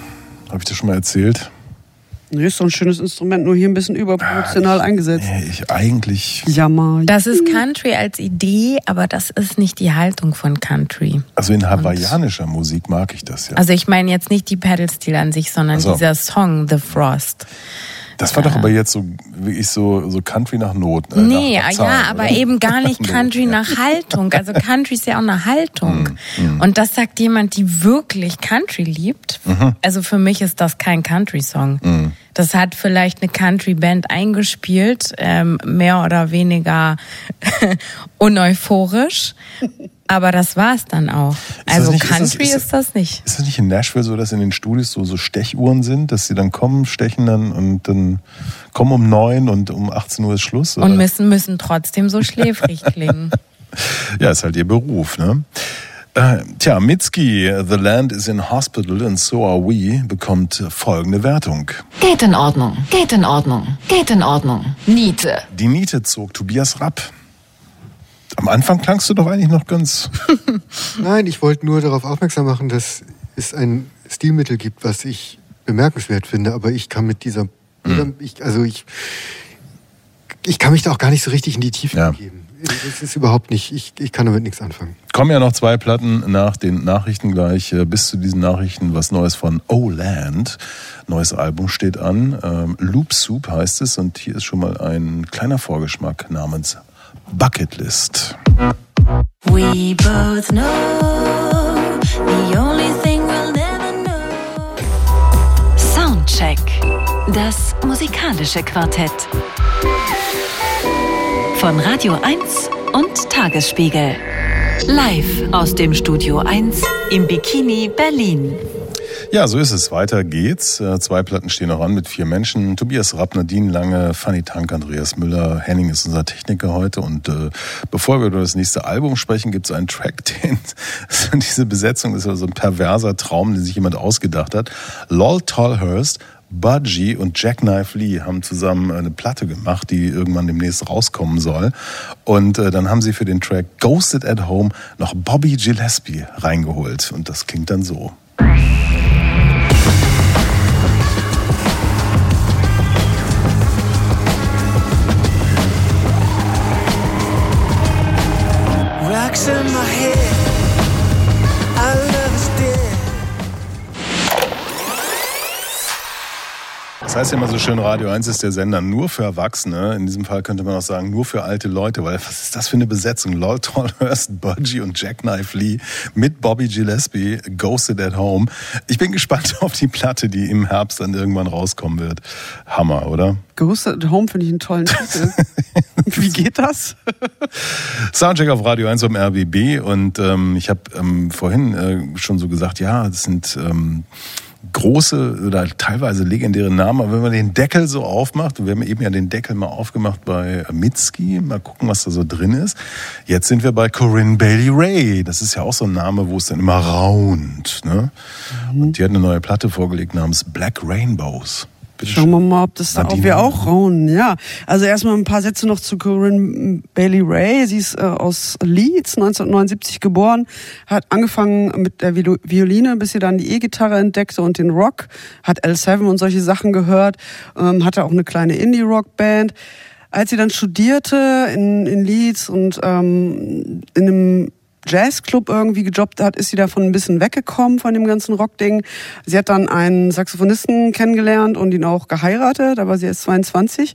Habe ich dir schon mal erzählt? Nee, ist doch ein schönes Instrument, nur hier ein bisschen überproportional eingesetzt. Nee, ich eigentlich. Jammer. Das ist Country als Idee, aber das ist nicht die Haltung von Country. Also in hawaiianischer Musik mag ich das ja. Also ich meine jetzt nicht die Pedal-Stil an sich, sondern Ach so. dieser Song, The Frost. Das war doch aber jetzt so wirklich so, so Country nach Not. Äh, Nee, nach, ja, Zahlen, aber oder? eben gar nicht Country ja. nach Haltung. Also Country ist ja auch eine Haltung. Mm, Und das sagt jemand, die wirklich Country liebt. Mhm. Also für mich ist das kein Country-Song. Das hat vielleicht eine Country-Band eingespielt, ähm, mehr oder weniger uneuphorisch. Aber das war's dann auch. das Also nicht- ist das- Country ist- ist das nicht. Ist das nicht in Nashville so, dass in den Studios so, so Stechuhren sind, dass sie dann kommen, stechen dann und dann kommen um neun und um 18 Uhr ist Schluss? Und oder? müssen, müssen trotzdem so schläfrig klingen. Ja, ist halt ihr Beruf, ne? Äh, Tja, Mitski, The Land is in Hospital and so are we, bekommt folgende Wertung. Geht in Ordnung, geht in Ordnung, geht in Ordnung. Niete. Die Niete zog Tobias Rapp. Am Anfang klangst du doch eigentlich noch ganz. Nein, ich wollte nur darauf aufmerksam machen, dass es ein Stilmittel gibt, was ich bemerkenswert finde, aber ich kann mit dieser, ich, also ich, ich kann mich da auch gar nicht so richtig in die Tiefe Ja. begeben. Das ist überhaupt nicht, ich, ich kann damit nichts anfangen. Kommen ja noch zwei Platten nach den Nachrichten gleich. Äh, Bis zu diesen Nachrichten was Neues von O-Land. Neues Album steht an. Ähm, Loop Soup heißt es und hier ist schon mal ein kleiner Vorgeschmack namens Bucket List. We both know the only thing we'll never know. Soundcheck. Das musikalische Quartett. Von Radio 1 und Tagesspiegel. Live aus dem Studio 1 im Bikini Berlin. Ja, so ist es. Weiter geht's. Äh, Zwei Platten stehen noch an mit vier Menschen. Tobias Rapp, Nadine Lange, Fanny Tank, Andreas Müller. Henning ist unser Techniker heute. Und äh, bevor wir über das nächste Album sprechen, gibt's einen Track, den diese Besetzung ist so ein perverser Traum, den sich jemand ausgedacht hat. Lol Tolhurst, Budgie und Jackknife Lee haben zusammen eine Platte gemacht, die irgendwann demnächst rauskommen soll. Und äh, dann haben sie für den Track Ghosted at Home noch Bobby Gillespie reingeholt. Und das klingt dann so. Das heißt ja immer so schön, Radio 1 ist der Sender nur für Erwachsene. In diesem Fall könnte man auch sagen, nur für alte Leute, weil was ist das für eine Besetzung? Lol Tolhurst, Budgie und Jackknife Lee mit Bobby Gillespie, Ghosted at Home. Ich bin gespannt auf die Platte, die im Herbst dann irgendwann rauskommen wird. Hammer, oder? Ghosted at Home finde ich einen tollen Titel. Wie geht das? Soundcheck auf Radio 1 vom RBB und ähm, ich habe ähm, vorhin äh, schon so gesagt, ja, das sind ähm, große oder teilweise legendäre Namen, aber wenn man den Deckel so aufmacht, und wir haben eben ja den Deckel mal aufgemacht bei Mitski, mal gucken, was da so drin ist. Jetzt sind wir bei Corinne Bailey Ray. Das ist ja auch so ein Name, wo es dann immer raunt. Ne? Und die hat eine neue Platte vorgelegt namens Black Rainbows. Schauen wir mal, ob das da auch Nadine. wir auch raunen. Ja, also erstmal ein paar Sätze noch zu Corinne Bailey Ray. Sie ist äh, aus Leeds, 1979 geboren, hat angefangen mit der Violine, bis sie dann die E-Gitarre entdeckte und den Rock, hat L7 und solche Sachen gehört, ähm, hatte auch eine kleine Indie-Rock-Band. Als sie dann studierte in, in Leeds und ähm, in einem Jazzclub irgendwie gejobbt hat, ist sie davon ein bisschen weggekommen von dem ganzen Rockding. Sie hat dann einen Saxophonisten kennengelernt und ihn auch geheiratet, war sie jetzt 22.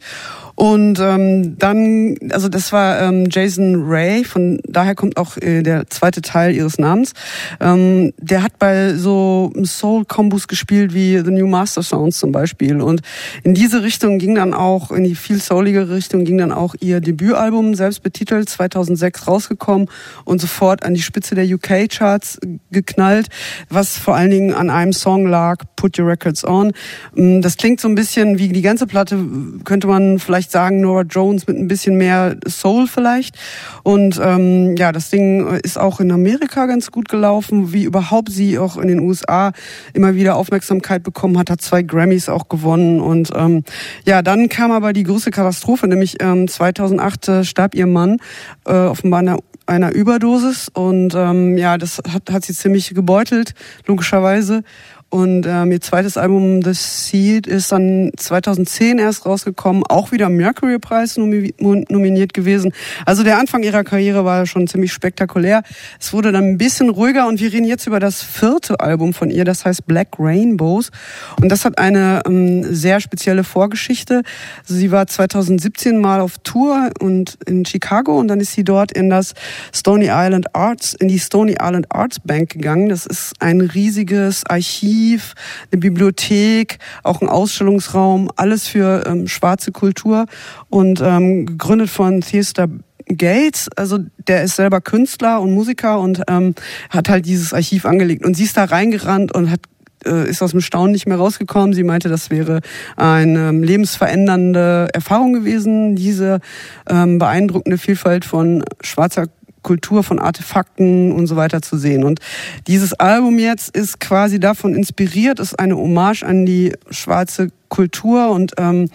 Und ähm, dann, also das war ähm, Jason Ray, von daher kommt auch äh, der zweite Teil ihres Namens. Ähm, der hat bei so Soul-Kombos gespielt wie The New Master Sounds zum Beispiel. Und in diese Richtung ging dann auch, in die viel souligere Richtung ging dann auch ihr Debütalbum, selbst betitelt, 2006 rausgekommen und sofort an die Spitze der UK-Charts geknallt, was vor allen Dingen an einem Song lag, Put Your Records On. Ähm, Das klingt so ein bisschen wie die ganze Platte, könnte man vielleicht vielleicht sagen, Nora Jones mit ein bisschen mehr Soul vielleicht. Und ähm, ja, das Ding ist auch in Amerika ganz gut gelaufen, wie überhaupt sie auch in den USA immer wieder Aufmerksamkeit bekommen hat, hat zwei Grammys auch gewonnen. Und ähm, ja, dann kam aber die große Katastrophe, nämlich ähm, 2008 äh, starb ihr Mann äh, offenbar einer einer Überdosis und ähm, ja, das hat, hat sie ziemlich gebeutelt, logischerweise. Und ähm, ihr zweites Album The Seed ist dann 2010 erst rausgekommen, auch wieder Mercury-Preis nominiert gewesen. Also der Anfang ihrer Karriere war schon ziemlich spektakulär. Es wurde dann ein bisschen ruhiger und wir reden jetzt über das vierte Album von ihr, das heißt Black Rainbows. Und das hat eine ähm, sehr spezielle Vorgeschichte. Sie war 2017 mal auf Tour und in Chicago und dann ist sie dort in das Stony Island Arts, in die Stony Island Arts Bank gegangen. Das ist ein riesiges Archiv Archiv, eine Bibliothek, auch ein Ausstellungsraum, alles für ähm, schwarze Kultur und ähm, gegründet von Theaster Gates, also der ist selber Künstler und Musiker und ähm, hat halt dieses Archiv angelegt. Und sie ist da reingerannt und hat äh, ist aus dem Staunen nicht mehr rausgekommen. Sie meinte, das wäre eine ähm, lebensverändernde Erfahrung gewesen, diese ähm, beeindruckende Vielfalt von schwarzer Kultur von Artefakten und so weiter zu sehen. Und dieses Album jetzt ist quasi davon inspiriert, ist eine Hommage an die schwarze Kultur und ähm,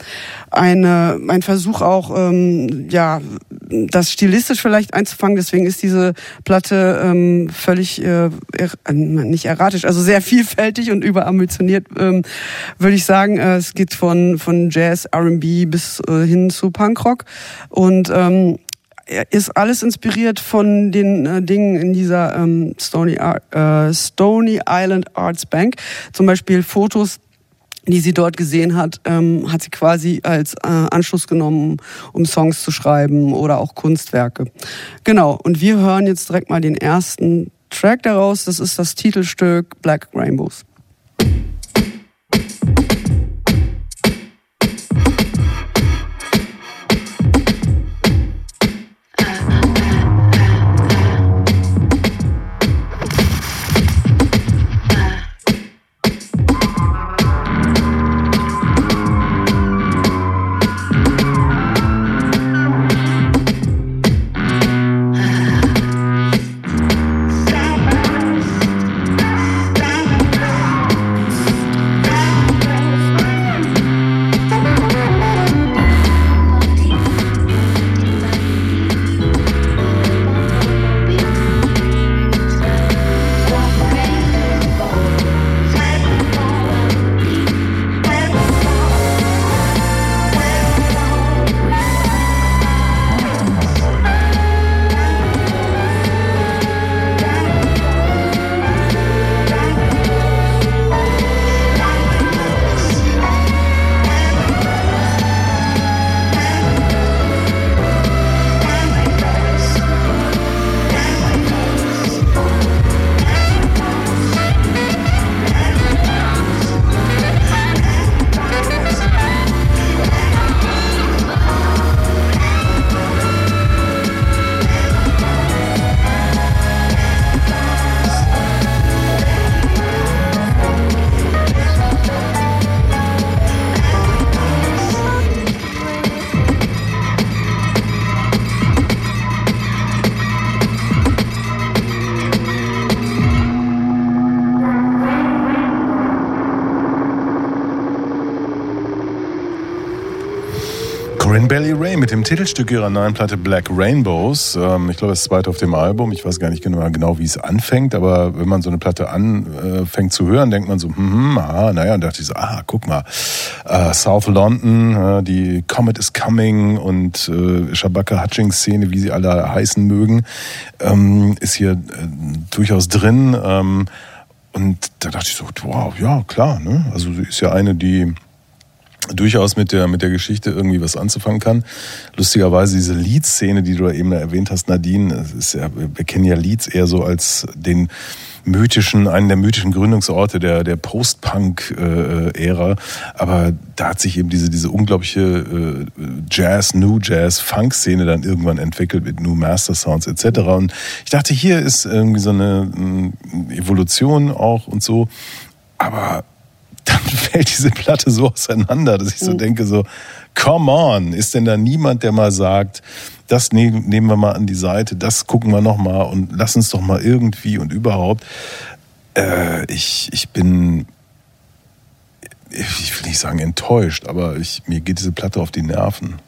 eine, ein Versuch auch, ähm, ja, das stilistisch vielleicht einzufangen. Deswegen ist diese Platte ähm, völlig äh, er, äh, nicht erratisch, also sehr vielfältig und überambitioniert, ähm, würde ich sagen. Äh, es geht von von Jazz, R&B bis äh, hin zu Punkrock und ähm, ist alles inspiriert von den äh, Dingen in dieser ähm, Stony, äh, Stony Island Arts Bank. Zum Beispiel Fotos die sie dort gesehen hat, ähm, hat sie quasi als äh, Anschluss genommen, um Songs zu schreiben oder auch Kunstwerke. Genau, und wir hören jetzt direkt mal den ersten Track daraus. Das ist das Titelstück Black Rainbows. Belly Ray mit dem Titelstück ihrer neuen Platte Black Rainbows. Ähm, ich glaube, das zweite auf dem Album. Ich weiß gar nicht genau, genau wie es anfängt, aber wenn man so eine Platte anfängt zu hören, denkt man so, hm, hm ah, naja, und dachte ich so, ah, guck mal, äh, South London, äh, die Comet is Coming und äh, Shabaka Hutchings-Szene, wie sie alle heißen mögen, ähm, ist hier äh, durchaus drin. Ähm, und da dachte ich so, wow, ja, klar, ne? Also sie ist ja eine, die durchaus mit der, mit der Geschichte irgendwie was anzufangen kann. Lustigerweise diese Leeds-Szene, die du da eben erwähnt hast, Nadine, ist ja, wir kennen ja Leeds eher so als den mythischen, einen der mythischen Gründungsorte der, der Post-Punk-Ära. Aber da hat sich eben diese, diese unglaubliche äh, Jazz, New Jazz, Funk-Szene dann irgendwann entwickelt mit New Master Sounds etc. Und ich dachte, hier ist irgendwie so eine Evolution auch und so. Aber dann fällt diese Platte so auseinander, dass ich so denke, so, come on, ist denn da niemand, der mal sagt, das nehmen, nehmen wir mal an die Seite, das gucken wir nochmal und lass uns doch mal irgendwie und überhaupt. Äh, ich, ich bin, ich will nicht sagen enttäuscht, aber ich, mir geht diese Platte auf die Nerven.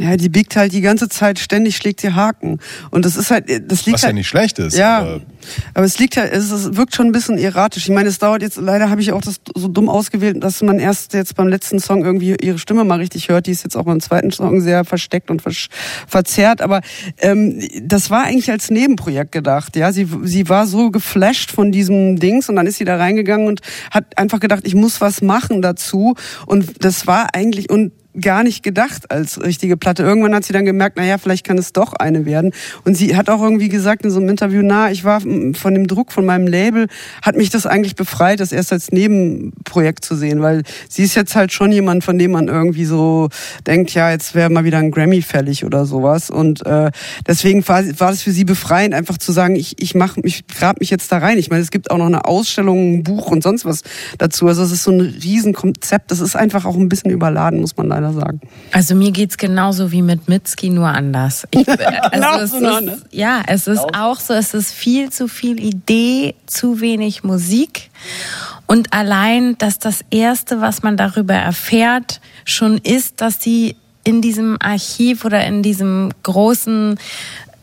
Ja, die biegt halt die ganze Zeit ständig, schlägt ihr Haken. Und das ist halt, das liegt Was halt, ja nicht schlecht ist. Ja, aber- aber es liegt halt, es, es wirkt schon ein bisschen erratisch. Ich meine, es dauert jetzt, leider habe ich auch das so dumm ausgewählt, dass man erst jetzt beim letzten Song irgendwie ihre Stimme mal richtig hört. Die ist jetzt auch beim zweiten Song sehr versteckt und verzerrt. Aber ähm, das war eigentlich als Nebenprojekt gedacht. Ja, sie, sie war so geflasht von diesem Dings und dann ist sie da reingegangen und hat einfach gedacht, ich muss was machen dazu. Und das war eigentlich, und gar nicht gedacht als richtige Platte. Irgendwann hat sie dann gemerkt, naja, vielleicht kann es doch eine werden. Und sie hat auch irgendwie gesagt in so einem Interview, na, ich war mm, von dem Druck von meinem Label, hat mich das eigentlich befreit, das erst als Nebenprojekt zu sehen, weil sie ist jetzt halt schon jemand, von dem man irgendwie so denkt, ja, jetzt wäre mal wieder ein Grammy fällig oder sowas. Und äh, deswegen war, war das für sie befreiend, einfach zu sagen, ich, ich mach mich, grab mich jetzt da rein. Ich meine, es gibt auch noch eine Ausstellung, ein Buch und sonst was dazu. Also es ist so ein Riesenkonzept. Das ist einfach auch ein bisschen überladen, muss man leider sagen. Also mir geht's genauso wie mit Mitski, nur anders. Ich, also es ist, anders. ja, es ist auch so, es ist viel zu viel Idee, zu wenig Musik. Und allein, dass das Erste, was man darüber erfährt, schon ist, dass sie in diesem Archiv oder in diesem großen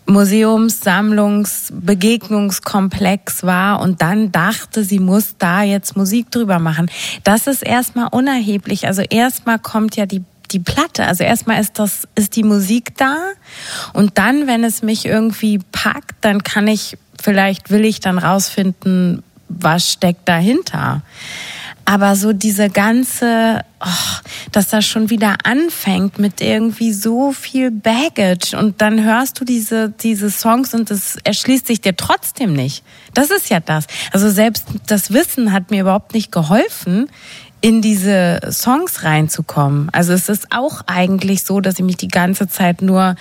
Museums-, Sammlungs-, Begegnungskomplex war und dann dachte, sie muss da jetzt Musik drüber machen. Das ist erstmal unerheblich. Also erstmal kommt ja die die Platte. Also erstmal ist das, ist die Musik da und dann, wenn es mich irgendwie packt, dann kann ich, vielleicht will ich dann rausfinden, was steckt dahinter. Aber so diese ganze, oh, dass das schon wieder anfängt mit irgendwie so viel Baggage und dann hörst du diese, diese Songs und es erschließt sich dir trotzdem nicht. Das ist ja das. Also selbst das Wissen hat mir überhaupt nicht geholfen, in diese Songs reinzukommen. Also es ist auch eigentlich so, dass ich mich die ganze Zeit nur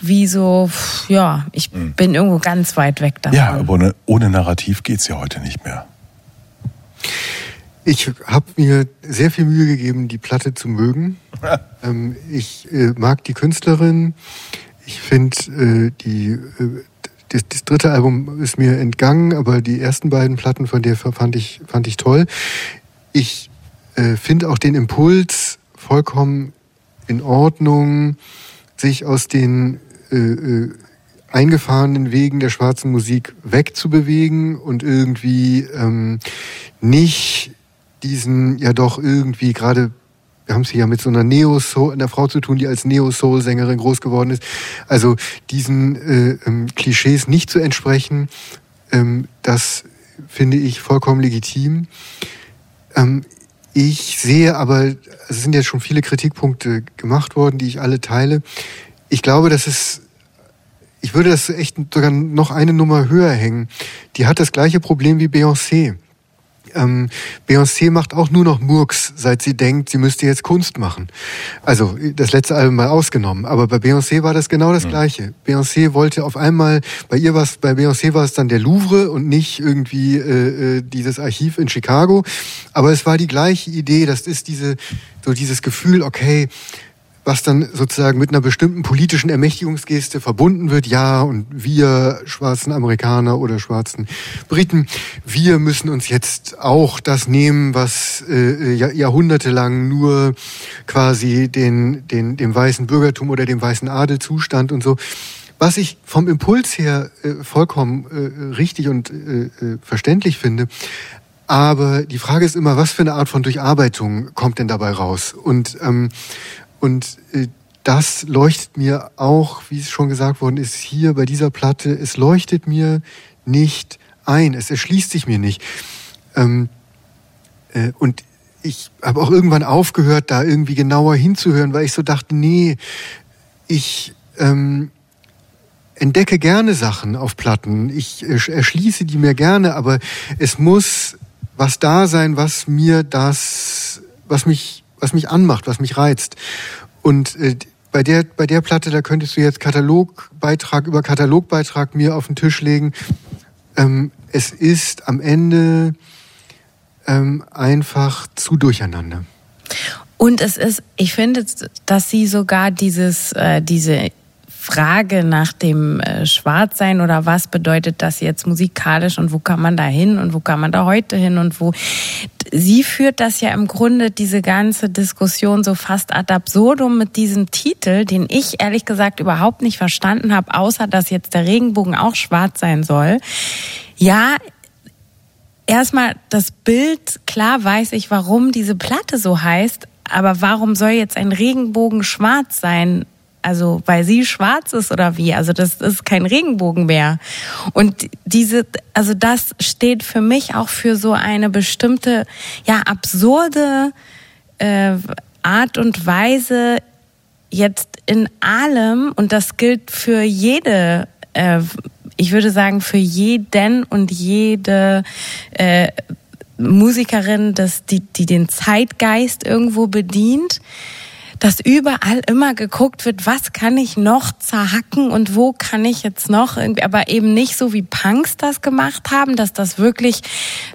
wie so, ja, ich bin irgendwo ganz weit weg davon. Ja, aber ohne, ohne Narrativ geht's ja heute nicht mehr. Ich habe mir sehr viel Mühe gegeben, die Platte zu mögen. ähm, ich äh, mag die Künstlerin. Ich finde, äh, die, äh, das, das dritte Album ist mir entgangen, aber die ersten beiden Platten von der fand ich, fand ich toll. Ich äh, finde auch den Impuls vollkommen in Ordnung, sich aus den äh, äh, eingefahrenen Wegen der schwarzen Musik wegzubewegen und irgendwie ähm, nicht diesen ja doch irgendwie gerade wir haben es hier ja mit so einer Neo-Soul, einer Frau zu tun, die als Neo-Soul-Sängerin groß geworden ist. Also diesen äh, ähm, Klischees nicht zu entsprechen, ähm, das finde ich vollkommen legitim. Ähm, ich sehe aber, also es sind jetzt schon viele Kritikpunkte gemacht worden, die ich alle teile. Ich glaube, dass es, ich würde das echt sogar noch eine Nummer höher hängen. Die hat das gleiche Problem wie Beyoncé. Ähm, Beyoncé macht auch nur noch Murks, seit sie denkt, sie müsste jetzt Kunst machen. Also das letzte Album mal ausgenommen. Aber bei Beyoncé war das genau das Gleiche. Beyoncé wollte auf einmal, bei ihr war es, bei Beyoncé war es dann der Louvre und nicht irgendwie äh, äh, dieses Archiv in Chicago. Aber es war die gleiche Idee. Das ist diese, so dieses Gefühl, okay, was dann sozusagen mit einer bestimmten politischen Ermächtigungsgeste verbunden wird. Ja, und wir schwarzen Amerikaner oder schwarzen Briten, wir müssen uns jetzt auch das nehmen, was äh, Jahr- jahrhundertelang nur quasi den, den, dem weißen Bürgertum oder dem weißen Adel zustand und so. Was ich vom Impuls her äh, vollkommen äh, richtig und äh, äh, verständlich finde. Aber die Frage ist immer, was für eine Art von Durcharbeitung kommt denn dabei raus? Und, ähm, und äh, das leuchtet mir auch, wie es schon gesagt worden ist, hier bei dieser Platte, es leuchtet mir nicht ein, es erschließt sich mir nicht. Ähm, äh, und ich habe auch irgendwann aufgehört, da irgendwie genauer hinzuhören, weil ich so dachte, nee, ich ähm, entdecke gerne Sachen auf Platten. Ich äh, erschließe die mir gerne, aber es muss was da sein, was mir das, was mich, was mich anmacht, was mich reizt. Und äh, bei der, bei der Platte, da könntest du jetzt Katalogbeitrag über Katalogbeitrag mir auf den Tisch legen. Ähm, es ist am Ende ähm, einfach zu durcheinander. Und es ist, ich finde, dass sie sogar dieses, äh, diese Frage nach dem äh, Schwarzsein oder was bedeutet das jetzt musikalisch und wo kann man da hin und wo kann man da heute hin und wo. Sie führt das ja im Grunde diese ganze Diskussion so fast ad absurdum mit diesem Titel, den ich ehrlich gesagt überhaupt nicht verstanden habe, außer dass jetzt der Regenbogen auch schwarz sein soll. Ja, erstmal das Bild, klar weiß ich, warum diese Platte so heißt, aber warum soll jetzt ein Regenbogen schwarz sein? Also, weil sie schwarz ist oder wie? Also, das ist kein Regenbogen mehr. Und diese, also das steht für mich auch für so eine bestimmte, ja, absurde äh, Art und Weise jetzt in allem, und das gilt für jede, äh, ich würde sagen, für jeden und jede äh, Musikerin, das, die, die den Zeitgeist irgendwo bedient, dass überall immer geguckt wird, was kann ich noch zerhacken und wo kann ich jetzt noch irgendwie, aber eben nicht so wie Punks das gemacht haben, dass das wirklich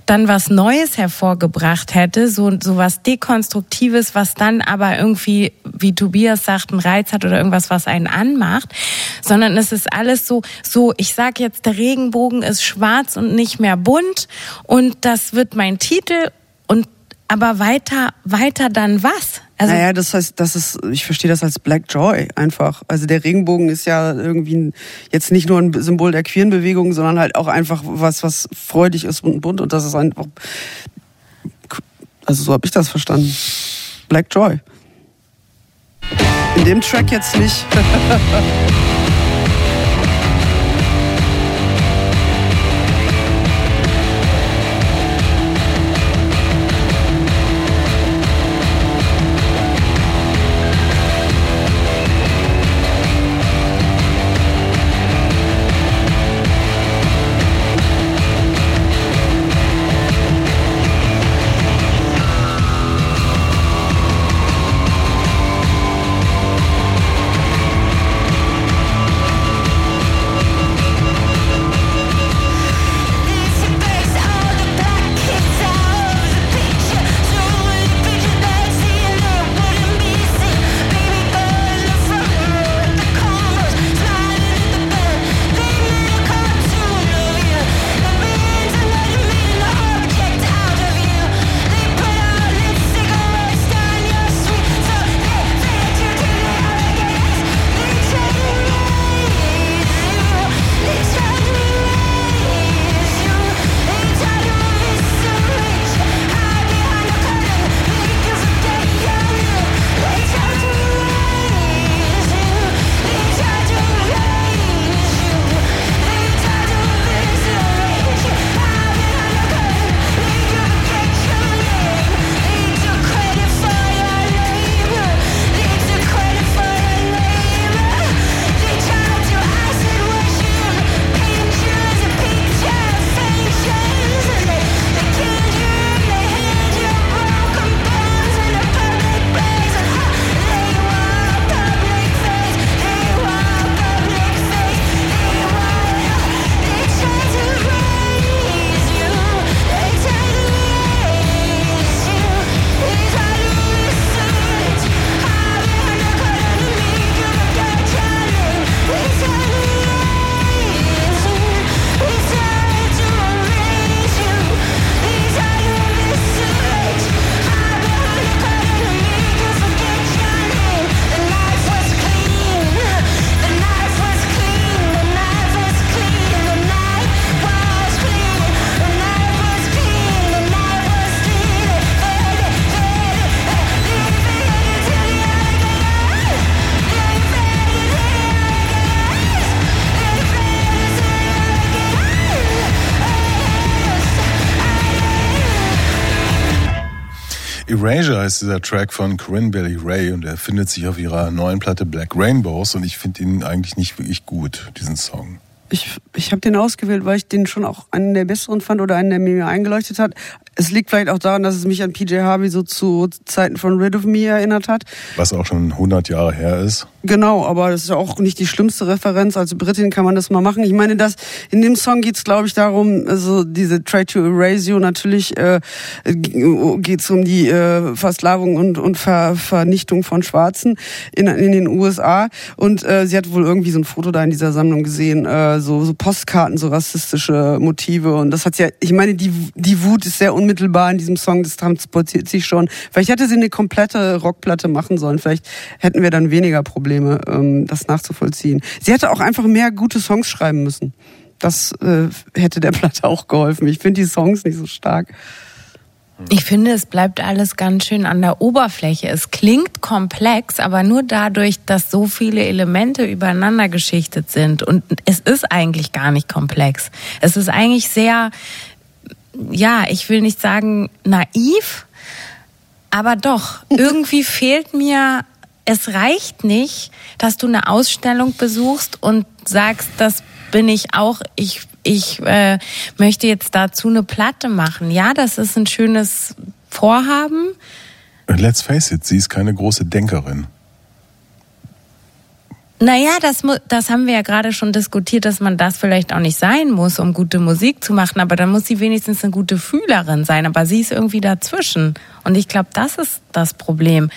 dann was Neues hervorgebracht hätte, so, so was Dekonstruktives, was dann aber irgendwie, wie Tobias sagt, einen Reiz hat oder irgendwas, was einen anmacht, sondern es ist alles so, so, ich sag jetzt, der Regenbogen ist schwarz und nicht mehr bunt und das wird mein Titel und aber weiter, weiter dann was? Also naja, das heißt, das ist, ich verstehe das als Black Joy einfach. Also der Regenbogen ist ja irgendwie jetzt nicht nur ein Symbol der queeren Bewegung, sondern halt auch einfach was, was freudig ist und bunt und das ist einfach, also so habe ich das verstanden. Black Joy. In dem Track jetzt nicht. Erasure heißt dieser Track von Corinne Bailey Ray und er findet sich auf ihrer neuen Platte Black Rainbows und ich finde ihn eigentlich nicht wirklich gut, diesen Song. ich, ich habe den ausgewählt, weil ich den schon auch einen der besseren fand oder einen, der mir eingeleuchtet hat. Es liegt vielleicht auch daran, dass es mich an PJ Harvey so zu Zeiten von Rid of Me erinnert hat. Was auch schon 100 Jahre her ist. Genau, aber das ist ja auch nicht die schlimmste Referenz. Als Britin kann man das mal machen. Ich meine, dass in dem Song geht's, glaube ich, darum, also diese Try to Erase You, natürlich äh, geht's um die äh, Versklavung und, und Ver Vernichtung von Schwarzen in, in den USA. Und äh, sie hat wohl irgendwie so ein Foto da in dieser Sammlung gesehen, äh, so, so Postkarten, so rassistische Motive. Und das hat ja, ich meine, die, die Wut ist sehr unmittelbar in diesem Song, das transportiert sich schon. Vielleicht hätte sie eine komplette Rockplatte machen sollen. Vielleicht hätten wir dann weniger Probleme, ähm, das nachzuvollziehen. Sie hätte auch einfach mehr gute Songs schreiben müssen. Das äh, hätte der Platte auch geholfen. Ich finde die Songs nicht so stark. Ich finde, es bleibt alles ganz schön an der Oberfläche. Es klingt komplex, aber nur dadurch, dass so viele Elemente übereinander geschichtet sind. Und es ist eigentlich gar nicht komplex. Es ist eigentlich sehr, ja, ich will nicht sagen naiv, aber doch, irgendwie fehlt mir, es reicht nicht, dass du eine Ausstellung besuchst und sagst, das bin ich auch, ich, ich äh, möchte jetzt dazu eine Platte machen. Ja, das ist ein schönes Vorhaben. Let's face it, sie ist keine große Denkerin. Naja, das, das haben wir ja gerade schon diskutiert, dass man das vielleicht auch nicht sein muss, um gute Musik zu machen. Aber dann muss sie wenigstens eine gute Fühlerin sein. Aber sie ist irgendwie dazwischen. Und ich glaube, das ist das Problem.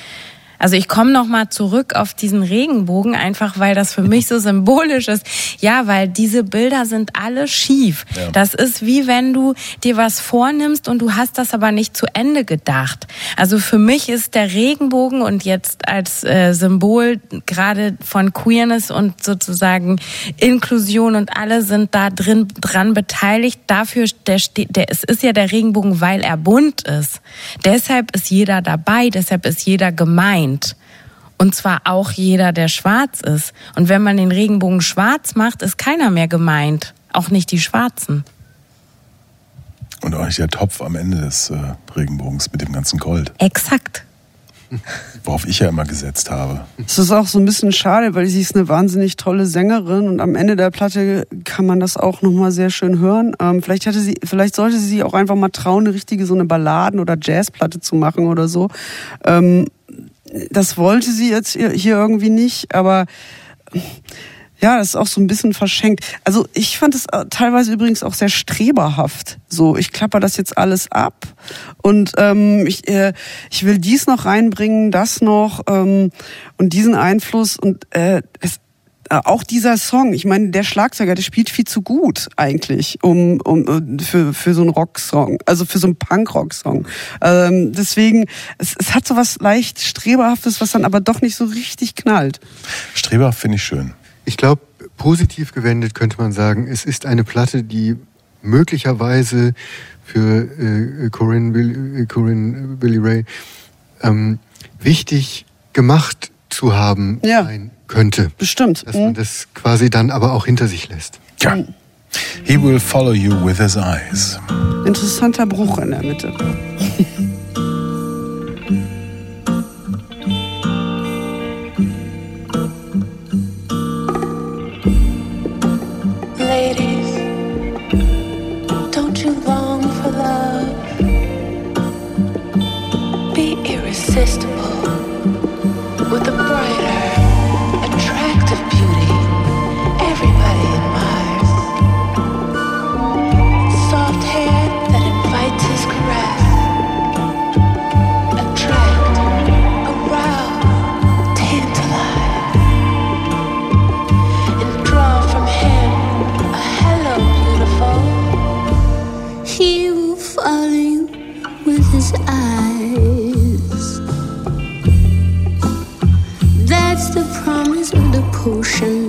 Also ich komme noch mal zurück auf diesen Regenbogen, einfach weil das für mich so symbolisch ist. Ja, weil diese Bilder sind alle schief. Ja. Das ist wie wenn du dir was vornimmst und du hast das aber nicht zu Ende gedacht. Also für mich ist der Regenbogen und jetzt als äh, Symbol gerade von Queerness und sozusagen Inklusion und alle sind da drin dran beteiligt. Dafür der, der es ist ja der Regenbogen, weil er bunt ist. Deshalb ist jeder dabei, deshalb ist jeder gemeint meint. Und zwar auch jeder, der schwarz ist. Und wenn man den Regenbogen schwarz macht, ist keiner mehr gemeint. Auch nicht die Schwarzen. Und auch nicht der Topf am Ende des äh, Regenbogens mit dem ganzen Gold. Exakt. Worauf ich ja immer gesetzt habe. Es ist auch so ein bisschen schade, weil sie ist eine wahnsinnig tolle Sängerin und am Ende der Platte kann man das auch nochmal sehr schön hören. Ähm, vielleicht hätte sie, vielleicht sollte sie sich auch einfach mal trauen, eine richtige so eine Balladen- oder Jazzplatte zu machen oder so. Ähm, das wollte sie jetzt hier irgendwie nicht, aber ja, das ist auch so ein bisschen verschenkt. Also ich fand es äh, teilweise übrigens auch sehr streberhaft. So, ich klapper das jetzt alles ab und ähm, ich, äh, ich will dies noch reinbringen, das noch ähm, und diesen Einfluss und äh, es, auch dieser Song, ich meine, der Schlagzeuger, der spielt viel zu gut eigentlich, um, um äh, für, für so einen Rocksong, also für so einen Punk-Rock-Song. Ähm, deswegen, es, es hat so was leicht Streberhaftes, was dann aber doch nicht so richtig knallt. Streberhaft finde ich schön. Ich glaube, positiv gewendet könnte man sagen, es ist eine Platte, die möglicherweise für äh, Corinne, Bill, äh, Corinne Billy Ray ähm, wichtig gemacht zu haben ja. sein könnte. Bestimmt. Dass man mhm. das quasi dann aber auch hinter sich lässt. Ja. He will follow you with his eyes. Interessanter Bruch in der Mitte. 哭声。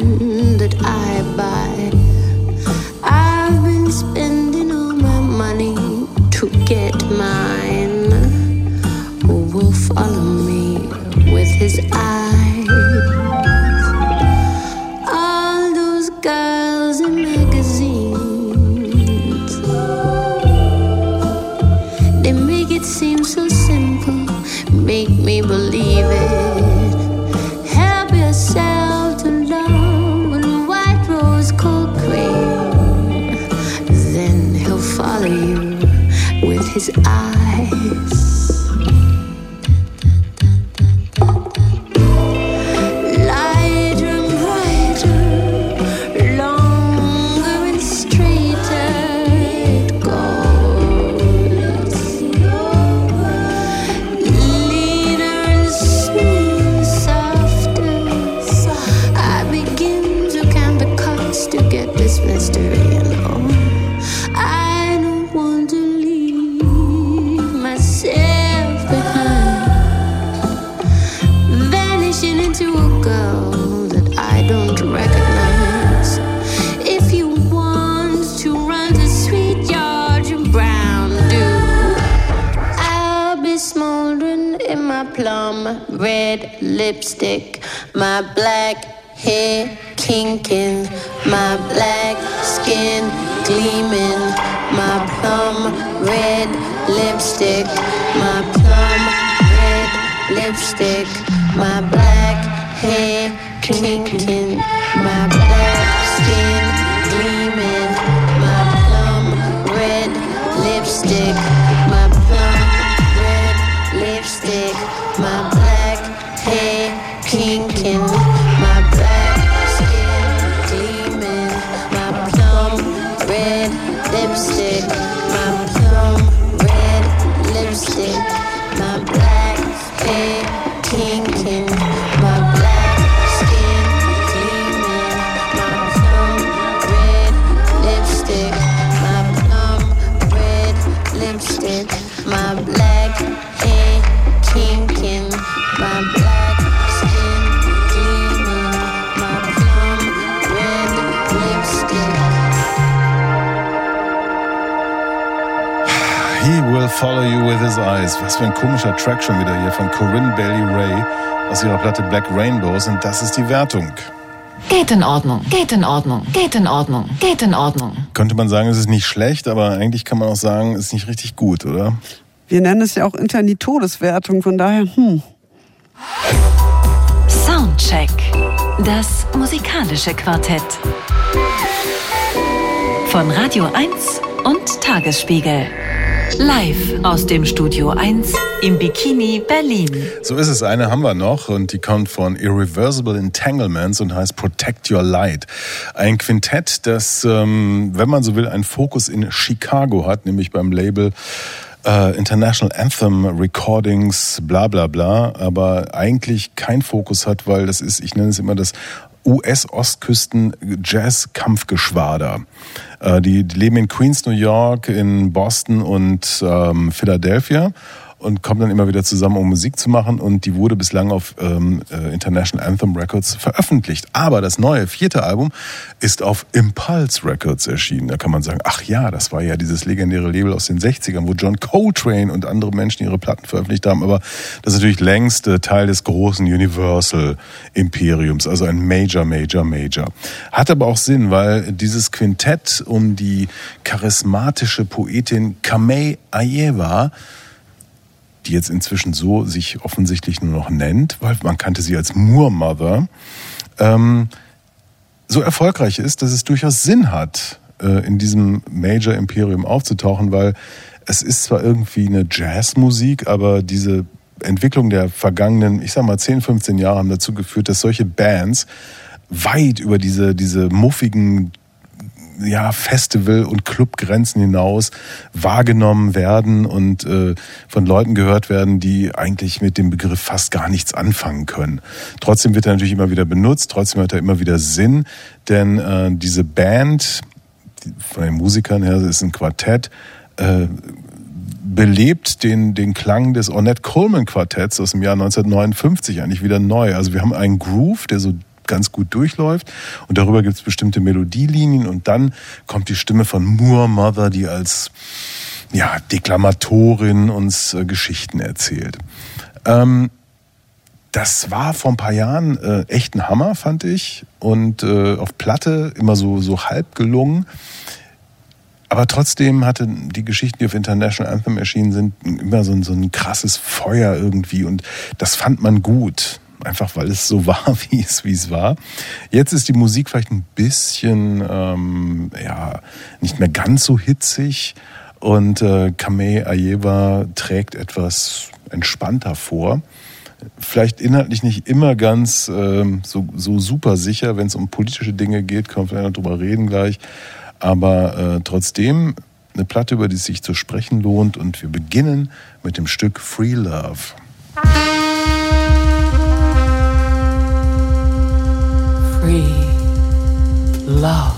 Track schon wieder hier von Corinne Bailey Ray aus ihrer Platte Black Rainbows und das ist die Wertung. Geht in Ordnung. Geht in Ordnung. Geht in Ordnung. Geht in Ordnung. Könnte man sagen, es ist nicht schlecht, aber eigentlich kann man auch sagen, es ist nicht richtig gut, oder? Wir nennen es ja auch intern die Todeswertung, von daher, hm. Soundcheck. Das musikalische Quartett. Von Radio 1 und Tagesspiegel. Live aus dem Studio 1 im Bikini Berlin. So ist es. Eine haben wir noch und die kommt von Irreversible Entanglements und heißt Protect Your Light. Ein Quintett, das, ähm, wenn man so will, einen Fokus in Chicago hat, nämlich beim Label äh, International Anthem Recordings, bla bla bla, aber eigentlich kein Fokus hat, weil das ist, ich nenne es immer das US-Ostküsten-Jazz-Kampfgeschwader. Äh, die, die leben in Queens, New York, in Boston und ähm, Philadelphia und kommen dann immer wieder zusammen, um Musik zu machen. Und die wurde bislang auf ähm, äh, International Anthem Records veröffentlicht. Aber das neue vierte Album ist auf Impulse Records erschienen. Da kann man sagen, ach ja, das war ja dieses legendäre Label aus den 60ern, wo John Coltrane und andere Menschen ihre Platten veröffentlicht haben. Aber das ist natürlich längst äh, Teil des großen Universal Imperiums, also ein Major, Major, Major. Hat aber auch Sinn, weil dieses Quintett um die charismatische Poetin Kamei Ayewa die jetzt inzwischen so sich offensichtlich nur noch nennt, weil man kannte sie als Moor Mother, ähm, so erfolgreich ist, dass es durchaus Sinn hat, äh, in diesem Major Imperium aufzutauchen, weil es ist zwar irgendwie eine Jazzmusik, aber diese Entwicklung der vergangenen, ich sag mal 10, 15 Jahre haben dazu geführt, dass solche Bands weit über diese, diese muffigen ja, Festival- und Clubgrenzen hinaus wahrgenommen werden und äh, von Leuten gehört werden, die eigentlich mit dem Begriff fast gar nichts anfangen können. Trotzdem wird er natürlich immer wieder benutzt, trotzdem hat er immer wieder Sinn, denn äh, diese Band, von den Musikern her, ist ein Quartett, äh, belebt den, den Klang des Ornette Coleman Quartetts aus dem Jahr 1959 eigentlich wieder neu. Also wir haben einen Groove, der so ganz gut durchläuft und darüber gibt es bestimmte Melodielinien und dann kommt die Stimme von Moore Mother, die als ja, Deklamatorin uns äh, Geschichten erzählt. Ähm, das war vor ein paar Jahren äh, echt ein Hammer, fand ich. Und äh, auf Platte immer so, so halb gelungen. Aber trotzdem hatte die Geschichten, die auf International Anthem erschienen sind, immer so ein, so ein krasses Feuer irgendwie. Und das fand man gut einfach weil es so war, wie es, wie es war. Jetzt ist die Musik vielleicht ein bisschen, ähm, ja, nicht mehr ganz so hitzig Und äh, Kame Ayewa trägt etwas entspannter vor. Vielleicht inhaltlich nicht immer ganz ähm, so, so super sicher, wenn es um politische Dinge geht, können wir vielleicht noch drüber reden gleich. Aber äh, trotzdem eine Platte, über die es sich zu sprechen lohnt. Und wir beginnen mit dem Stück Free Love. Free love.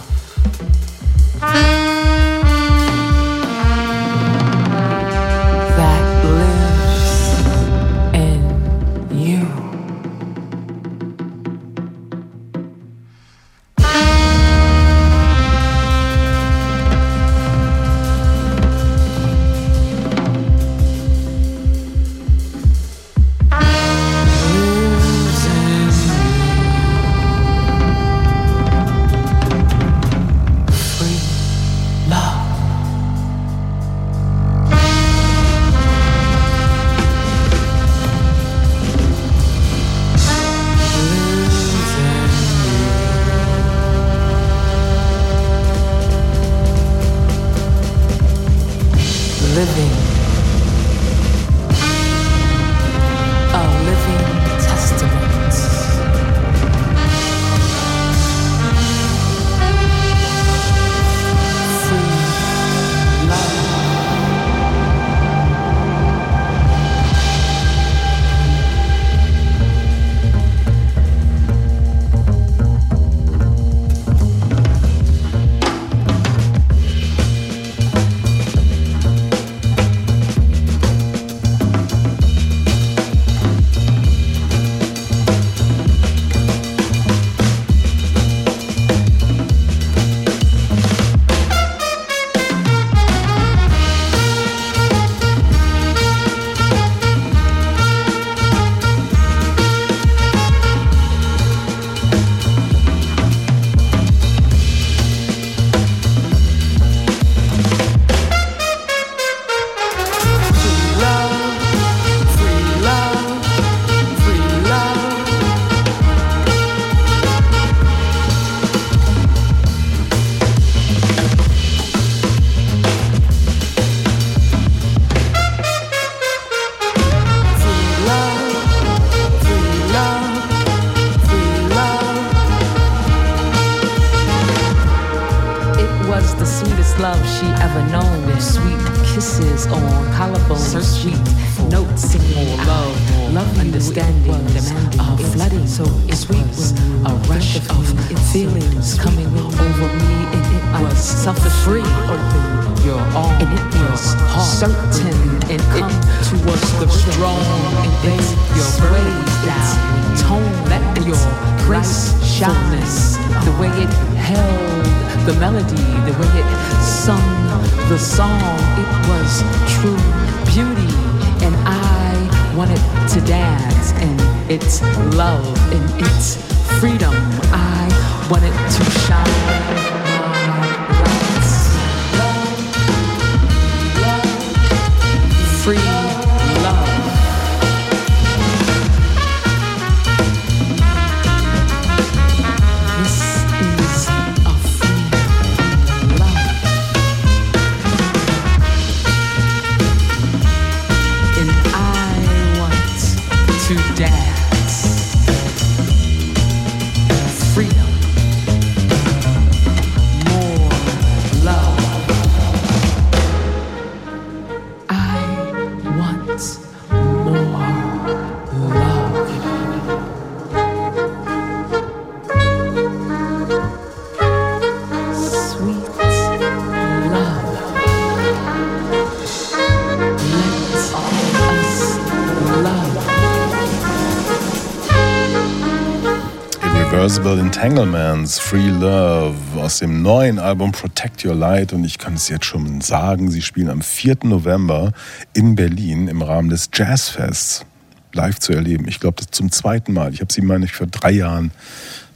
Irreversible Entanglements, Free Love aus dem neuen Album Protect Your Light. Und ich kann es jetzt schon sagen, sie spielen am 4. November in Berlin im Rahmen des Jazzfests live zu erleben. Ich glaube, das zum zweiten Mal. Ich habe sie, meine ich, vor drei Jahren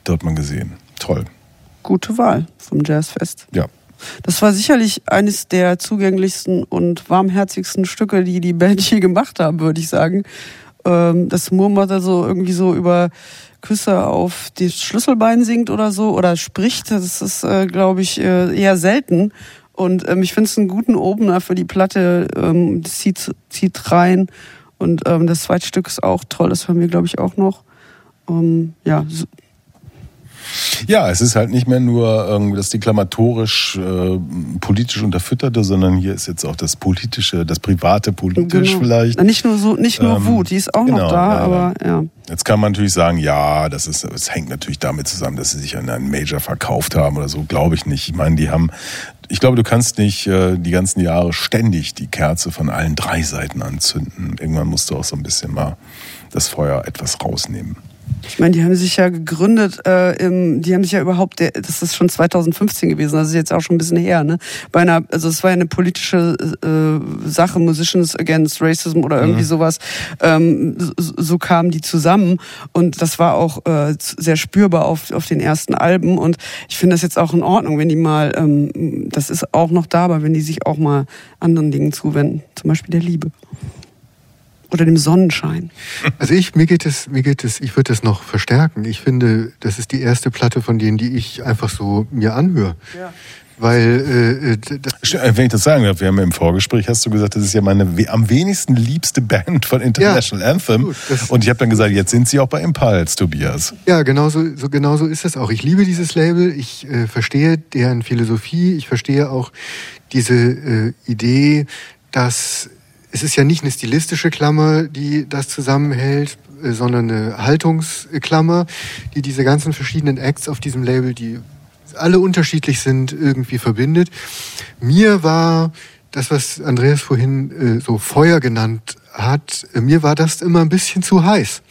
dort mal gesehen. Toll. Gute Wahl vom Jazzfest. Ja. Das war sicherlich eines der zugänglichsten und warmherzigsten Stücke, die die Band je gemacht haben, würde ich sagen. Ähm, dass Moormother so irgendwie so über Küsse auf die Schlüsselbein singt oder so oder spricht, das ist, äh, glaube ich, äh, eher selten. Und ähm, ich finde es einen guten Opener für die Platte. Ähm, das zieht, zieht rein. Und ähm, das zweite Stück ist auch toll. Das hören wir, glaube ich, auch noch. Ähm, ja, Ja, es ist halt nicht mehr nur irgendwie das deklamatorisch äh, politisch unterfütterte, sondern hier ist jetzt auch das politische, das private politisch genau. vielleicht. Nicht nur so, nicht nur Ähm, Wut, die ist auch genau, noch da, ja. aber ja. Jetzt kann man natürlich sagen, ja, das ist, es hängt natürlich damit zusammen, dass sie sich an einen Major verkauft haben oder so. Glaube ich nicht. Ich meine, die haben, ich glaube, du kannst nicht äh, die ganzen Jahre ständig die Kerze von allen drei Seiten anzünden. Irgendwann musst du auch so ein bisschen mal das Feuer etwas rausnehmen. Ich meine, die haben sich ja gegründet, äh, im, die haben sich ja überhaupt, das ist schon 2015 gewesen, das ist jetzt auch schon ein bisschen her, ne? Bei einer, also es war ja eine politische äh, Sache, Musicians Against Racism oder irgendwie Mhm. sowas. Ähm, so, so kamen die zusammen und das war auch äh, sehr spürbar auf, auf den ersten Alben und ich finde das jetzt auch in Ordnung, wenn die mal, ähm, das ist auch noch da, aber wenn die sich auch mal anderen Dingen zuwenden, zum Beispiel der Liebe. Oder dem Sonnenschein. Also ich, mir geht es, mir geht es, ich würde das noch verstärken. Ich finde, das ist die erste Platte von denen, die ich einfach so mir anhöre. Weil äh, äh, das, äh, Wenn ich das sagen darf, wir haben im Vorgespräch, hast du gesagt, das ist ja meine we- am wenigsten liebste Band von International Anthem. gut, das- Und ich habe dann gesagt, jetzt sind sie auch bei Impulse, Tobias. ja, genauso, so, genauso ist es auch. Ich liebe dieses Label. Ich äh, verstehe deren Philosophie. Ich verstehe auch diese äh, Idee, dass es ist ja nicht eine stilistische Klammer, die das zusammenhält, äh, sondern eine Haltungsklammer, die diese ganzen verschiedenen Acts auf diesem Label, die alle unterschiedlich sind, irgendwie verbindet. Mir war das, was Andreas vorhin äh, so Feuer genannt hat, äh, mir war das immer ein bisschen zu heiß.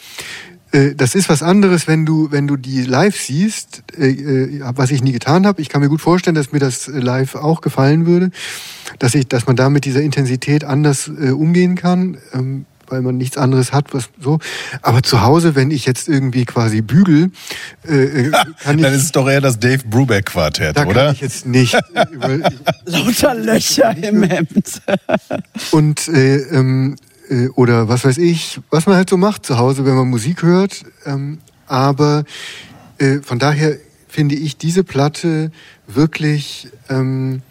Äh, Das ist was anderes, wenn du, wenn du die live siehst, äh, äh, was ich nie getan habe. Ich kann mir gut vorstellen, dass mir das live auch gefallen würde, dass ich, dass man da mit dieser Intensität anders äh, umgehen kann, ähm, weil man nichts anderes hat, was so. Aber zu Hause, wenn ich jetzt irgendwie quasi bügel, kann Dann ich, ist es doch eher das Dave Brubeck Quartett, da kann oder? ich jetzt nicht über, Lauter Löcher im Hemd. und äh, ähm, äh, oder was weiß ich, was man halt so macht zu Hause, wenn man Musik hört. Ähm, aber äh, von daher finde ich diese Platte wirklich, ähm,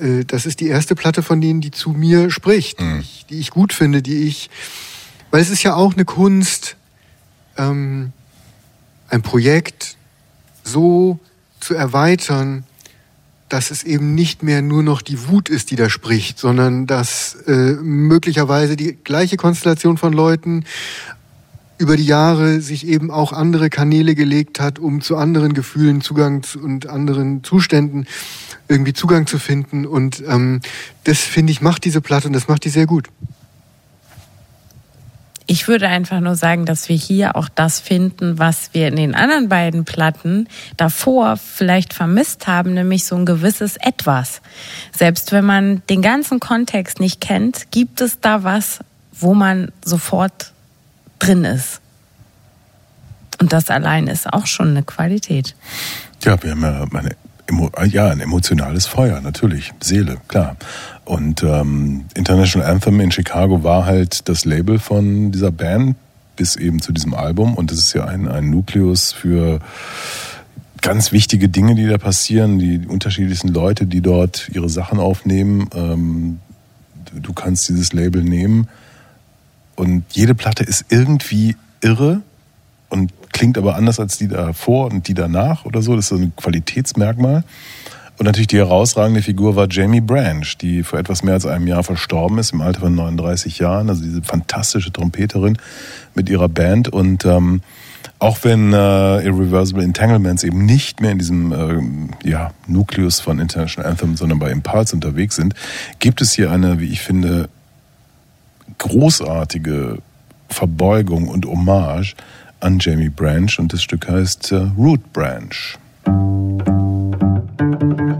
äh, das ist die erste Platte von denen, die zu mir spricht, die, ich, die ich gut finde, die ich, weil es ist ja auch eine Kunst, ähm, ein Projekt so zu erweitern, dass es eben nicht mehr nur noch die Wut ist, die da spricht, sondern dass äh, möglicherweise die gleiche Konstellation von Leuten über die Jahre sich eben auch andere Kanäle gelegt hat, um zu anderen Gefühlen Zugang zu, und anderen Zuständen irgendwie Zugang zu finden. Und ähm, das finde ich macht diese Platte und das macht die sehr gut. Ich würde einfach nur sagen, dass wir hier auch das finden, was wir in den anderen beiden Platten davor vielleicht vermisst haben, nämlich so ein gewisses Etwas. Selbst wenn man den ganzen Kontext nicht kennt, gibt es da was, wo man sofort drin ist. Und das allein ist auch schon eine Qualität. Ja, wir haben ja, meine, ja ein emotionales Feuer, natürlich, Seele, klar. Und ähm, International Anthem in Chicago war halt das Label von dieser Band bis eben zu diesem Album. Und das ist ja ein, ein Nukleus für ganz wichtige Dinge, die da passieren, die unterschiedlichsten Leute, die dort ihre Sachen aufnehmen. Ähm, du- kannst dieses Label nehmen und jede Platte ist irgendwie irre und klingt aber anders als die davor und die danach oder so. Das ist so ein Qualitätsmerkmal. Und natürlich die herausragende Figur war Jamie Branch, die vor etwas mehr als einem Jahr verstorben ist, im Alter von 39 Jahren. Also diese fantastische Trompeterin mit ihrer Band. Und ähm, auch wenn äh, Irreversible Entanglements eben nicht mehr in diesem ähm, ja, Nukleus von International Anthem, sondern bei Impulse unterwegs sind, gibt es hier eine, wie ich finde, großartige Verbeugung und Hommage an Jamie Branch und das Stück heißt äh, Root Branch. Let's fly.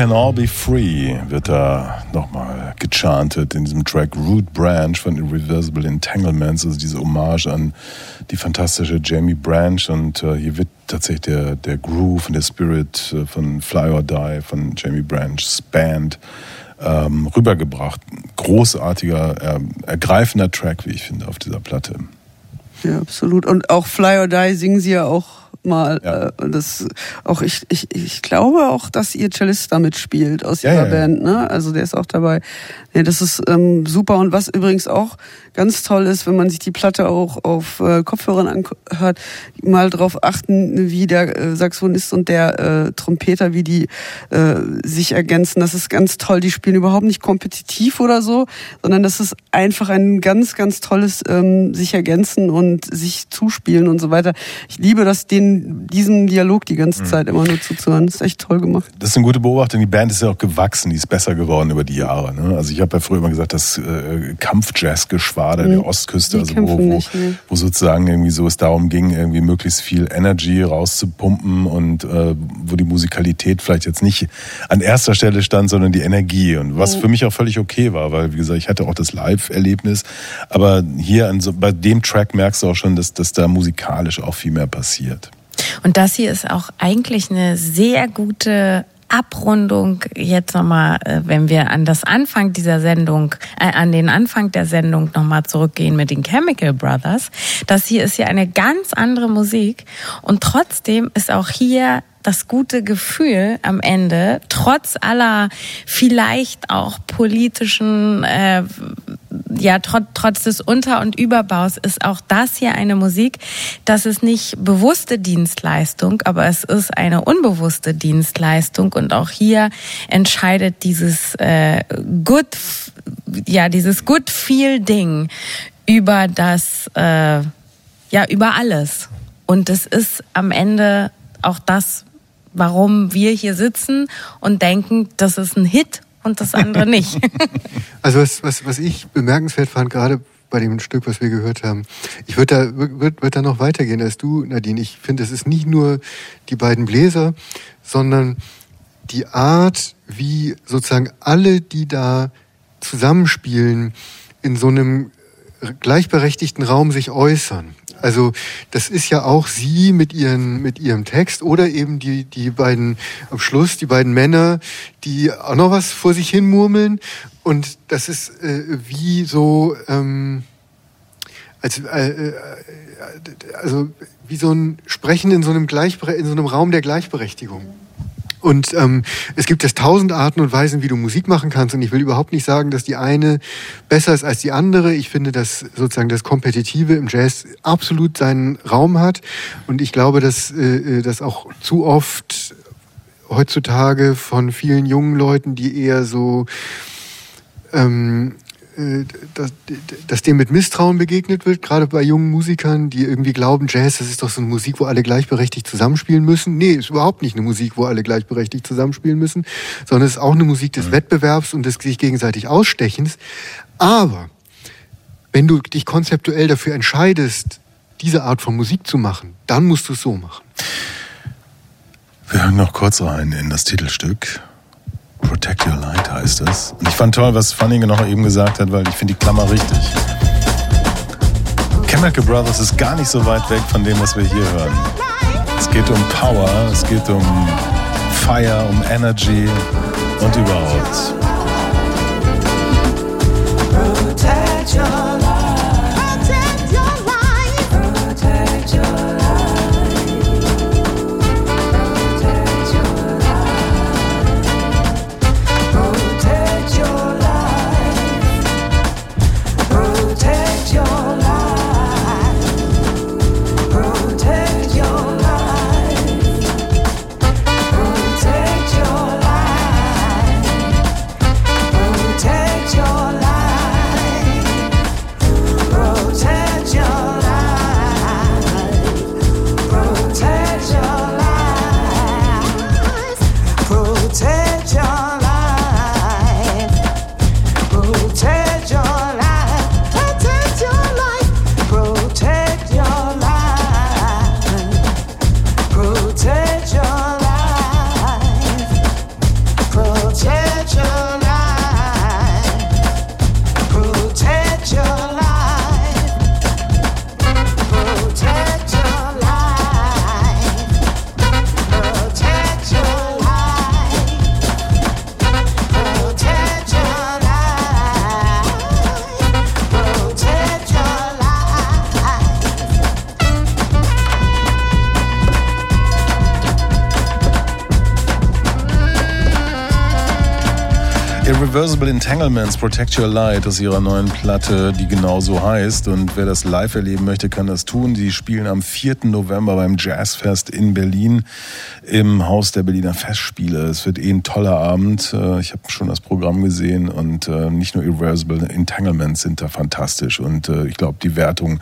Can all be free wird da nochmal gechantet in diesem Track Root Branch von Irreversible Entanglements, also diese Hommage an die fantastische Jamie Branch und äh, hier wird tatsächlich der, der Groove und der Spirit äh, von Fly or Die von Jamie Branch's Band ähm, rübergebracht. Großartiger, äh, ergreifender Track, wie ich finde, auf dieser Platte. Ja, absolut. Und auch Fly or Die singen sie ja auch mal. Ja. Äh, das auch ich, ich, ich glaube auch, dass ihr Cellist damit spielt aus ihrer ja, ja, Band. Ne? Also der ist auch dabei. Nee, das ist ähm, super. Und was übrigens auch ganz toll ist, wenn man sich die Platte auch auf äh, Kopfhörern anhört, mal drauf achten, wie der äh, Saxophonist und der äh, Trompeter, wie die äh, sich ergänzen. Das ist ganz toll. Die spielen überhaupt nicht kompetitiv oder so, sondern das ist einfach ein ganz, ganz tolles ähm, sich ergänzen und sich zuspielen und so weiter. Ich liebe das, den, diesen Dialog die ganze mhm. Zeit immer nur zuzuhören. Das ist echt toll gemacht. Das ist eine gute Beobachtung. Die Band ist ja auch gewachsen, die ist besser geworden über die Jahre. Ne? Also ich habe ja früher immer gesagt, das äh, Kampfjazz-Geschwader Geschwader mhm. der Ostküste, also wo, wo, nicht, ne? wo, sozusagen irgendwie so es darum ging, irgendwie möglichst viel Energy rauszupumpen und äh, wo die Musikalität vielleicht jetzt nicht an erster Stelle stand, sondern die Energie. Und was mhm. für mich auch völlig okay war, weil wie gesagt, ich hatte auch das Live-Erlebnis, aber hier an so, bei dem Track merkst du auch schon, dass, dass da musikalisch auch viel mehr passiert. Und das hier ist auch eigentlich eine sehr gute Abrundung jetzt nochmal, äh, wenn wir an das Anfang dieser Sendung, äh, an den Anfang der Sendung nochmal zurückgehen mit den Chemical Brothers. Das hier ist ja eine ganz andere Musik und trotzdem ist auch hier das gute Gefühl am Ende, trotz aller vielleicht auch politischen, äh, ja, trotz, trotz des Unter- und Überbaus, ist auch das hier eine Musik. Das ist nicht bewusste Dienstleistung, aber es ist eine unbewusste Dienstleistung und auch hier entscheidet dieses äh, Good, ja, dieses Good Feel Ding über das, äh, ja, über alles. Und es ist am Ende auch das, warum wir hier sitzen und denken, das ist ein Hit und das andere nicht. also was, was, was ich bemerkenswert fand, gerade bei dem Stück, was wir gehört haben. Ich würde da, würd, würd da noch weitergehen als du, Nadine. Ich finde, es ist nicht nur die beiden Bläser, sondern die Art, wie sozusagen alle, die da zusammenspielen, in so einem gleichberechtigten Raum sich äußern. Also das ist ja auch sie mit, ihren, mit ihrem Text oder eben die, die beiden am Schluss, die beiden Männer, die auch noch was vor sich hin murmeln. Und das ist äh, wie so, ähm, als, äh, äh, also wie so ein Sprechen in so einem, Gleichbere in so einem Raum der Gleichberechtigung. Und ähm, es gibt jetzt tausend Arten und Weisen, wie du Musik machen kannst. Und ich will überhaupt nicht sagen, dass die eine besser ist als die andere. Ich finde, dass sozusagen das Kompetitive im Jazz absolut seinen Raum hat. Und ich glaube, dass äh, äh das auch zu oft heutzutage von vielen jungen Leuten, die eher so ähm, äh, dass, dass dem mit Misstrauen begegnet wird, gerade bei jungen Musikern, die irgendwie glauben, Jazz, das ist doch so eine Musik, wo alle gleichberechtigt zusammenspielen müssen. Nee, ist überhaupt nicht eine Musik, wo alle gleichberechtigt zusammenspielen müssen, sondern es ist auch eine Musik des mhm. Wettbewerbs und des sich gegenseitig Ausstechens. Aber wenn du dich konzeptuell dafür entscheidest, diese Art von Musik zu machen, dann musst du es so machen. Wir hören noch kurz rein in das Titelstück. Protect Your Light heißt es. Und ich fand toll, was Fanning noch eben gesagt hat, weil ich finde die Klammer richtig. Chemical Brothers ist gar nicht so weit weg von dem, was wir hier hören. Es geht um Power, es geht um Fire, um Energy und überhaupt. Irreversible Entanglements Protect Your Light aus ihrer neuen Platte, die genauso heißt. Und wer das live erleben möchte, kann das tun. Die spielen am 4. November beim Jazzfest in Berlin im Haus der Berliner Festspiele. Es wird eh ein toller Abend. Äh, Ich habe schon das Programm gesehen und äh, nicht nur Irreversible Entanglements sind da fantastisch. Und äh, ich glaube, die Wertung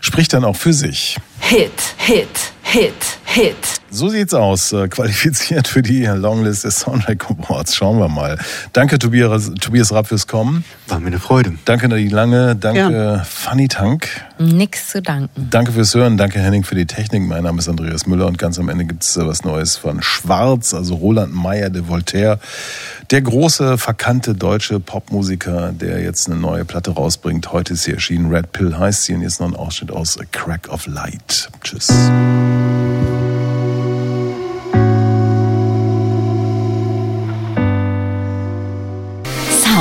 spricht dann auch für sich. Hit, Hit, Hit, Hit. So sieht's aus. Äh, Qualifiziert für die Longlist des Soundtrack Awards. Schauen wir mal. Danke, Tobias, Tobias Rapp, fürs Kommen. War mir eine Freude. Danke, Nadine Lange. Danke, Gern. Fanny Tank. Nix zu danken. Danke fürs Hören. Danke, Henning, für die Technik. Mein Name ist Andreas Müller und ganz am Ende gibt's äh, was Neues von Schwarz, also Roland Meyer de Voltaire. Der große, verkannte deutsche Popmusiker, der jetzt eine neue Platte rausbringt. Heute ist sie erschienen. Red Pill heißt sie und jetzt noch ein Ausschnitt aus A Crack of Light. Tschüss.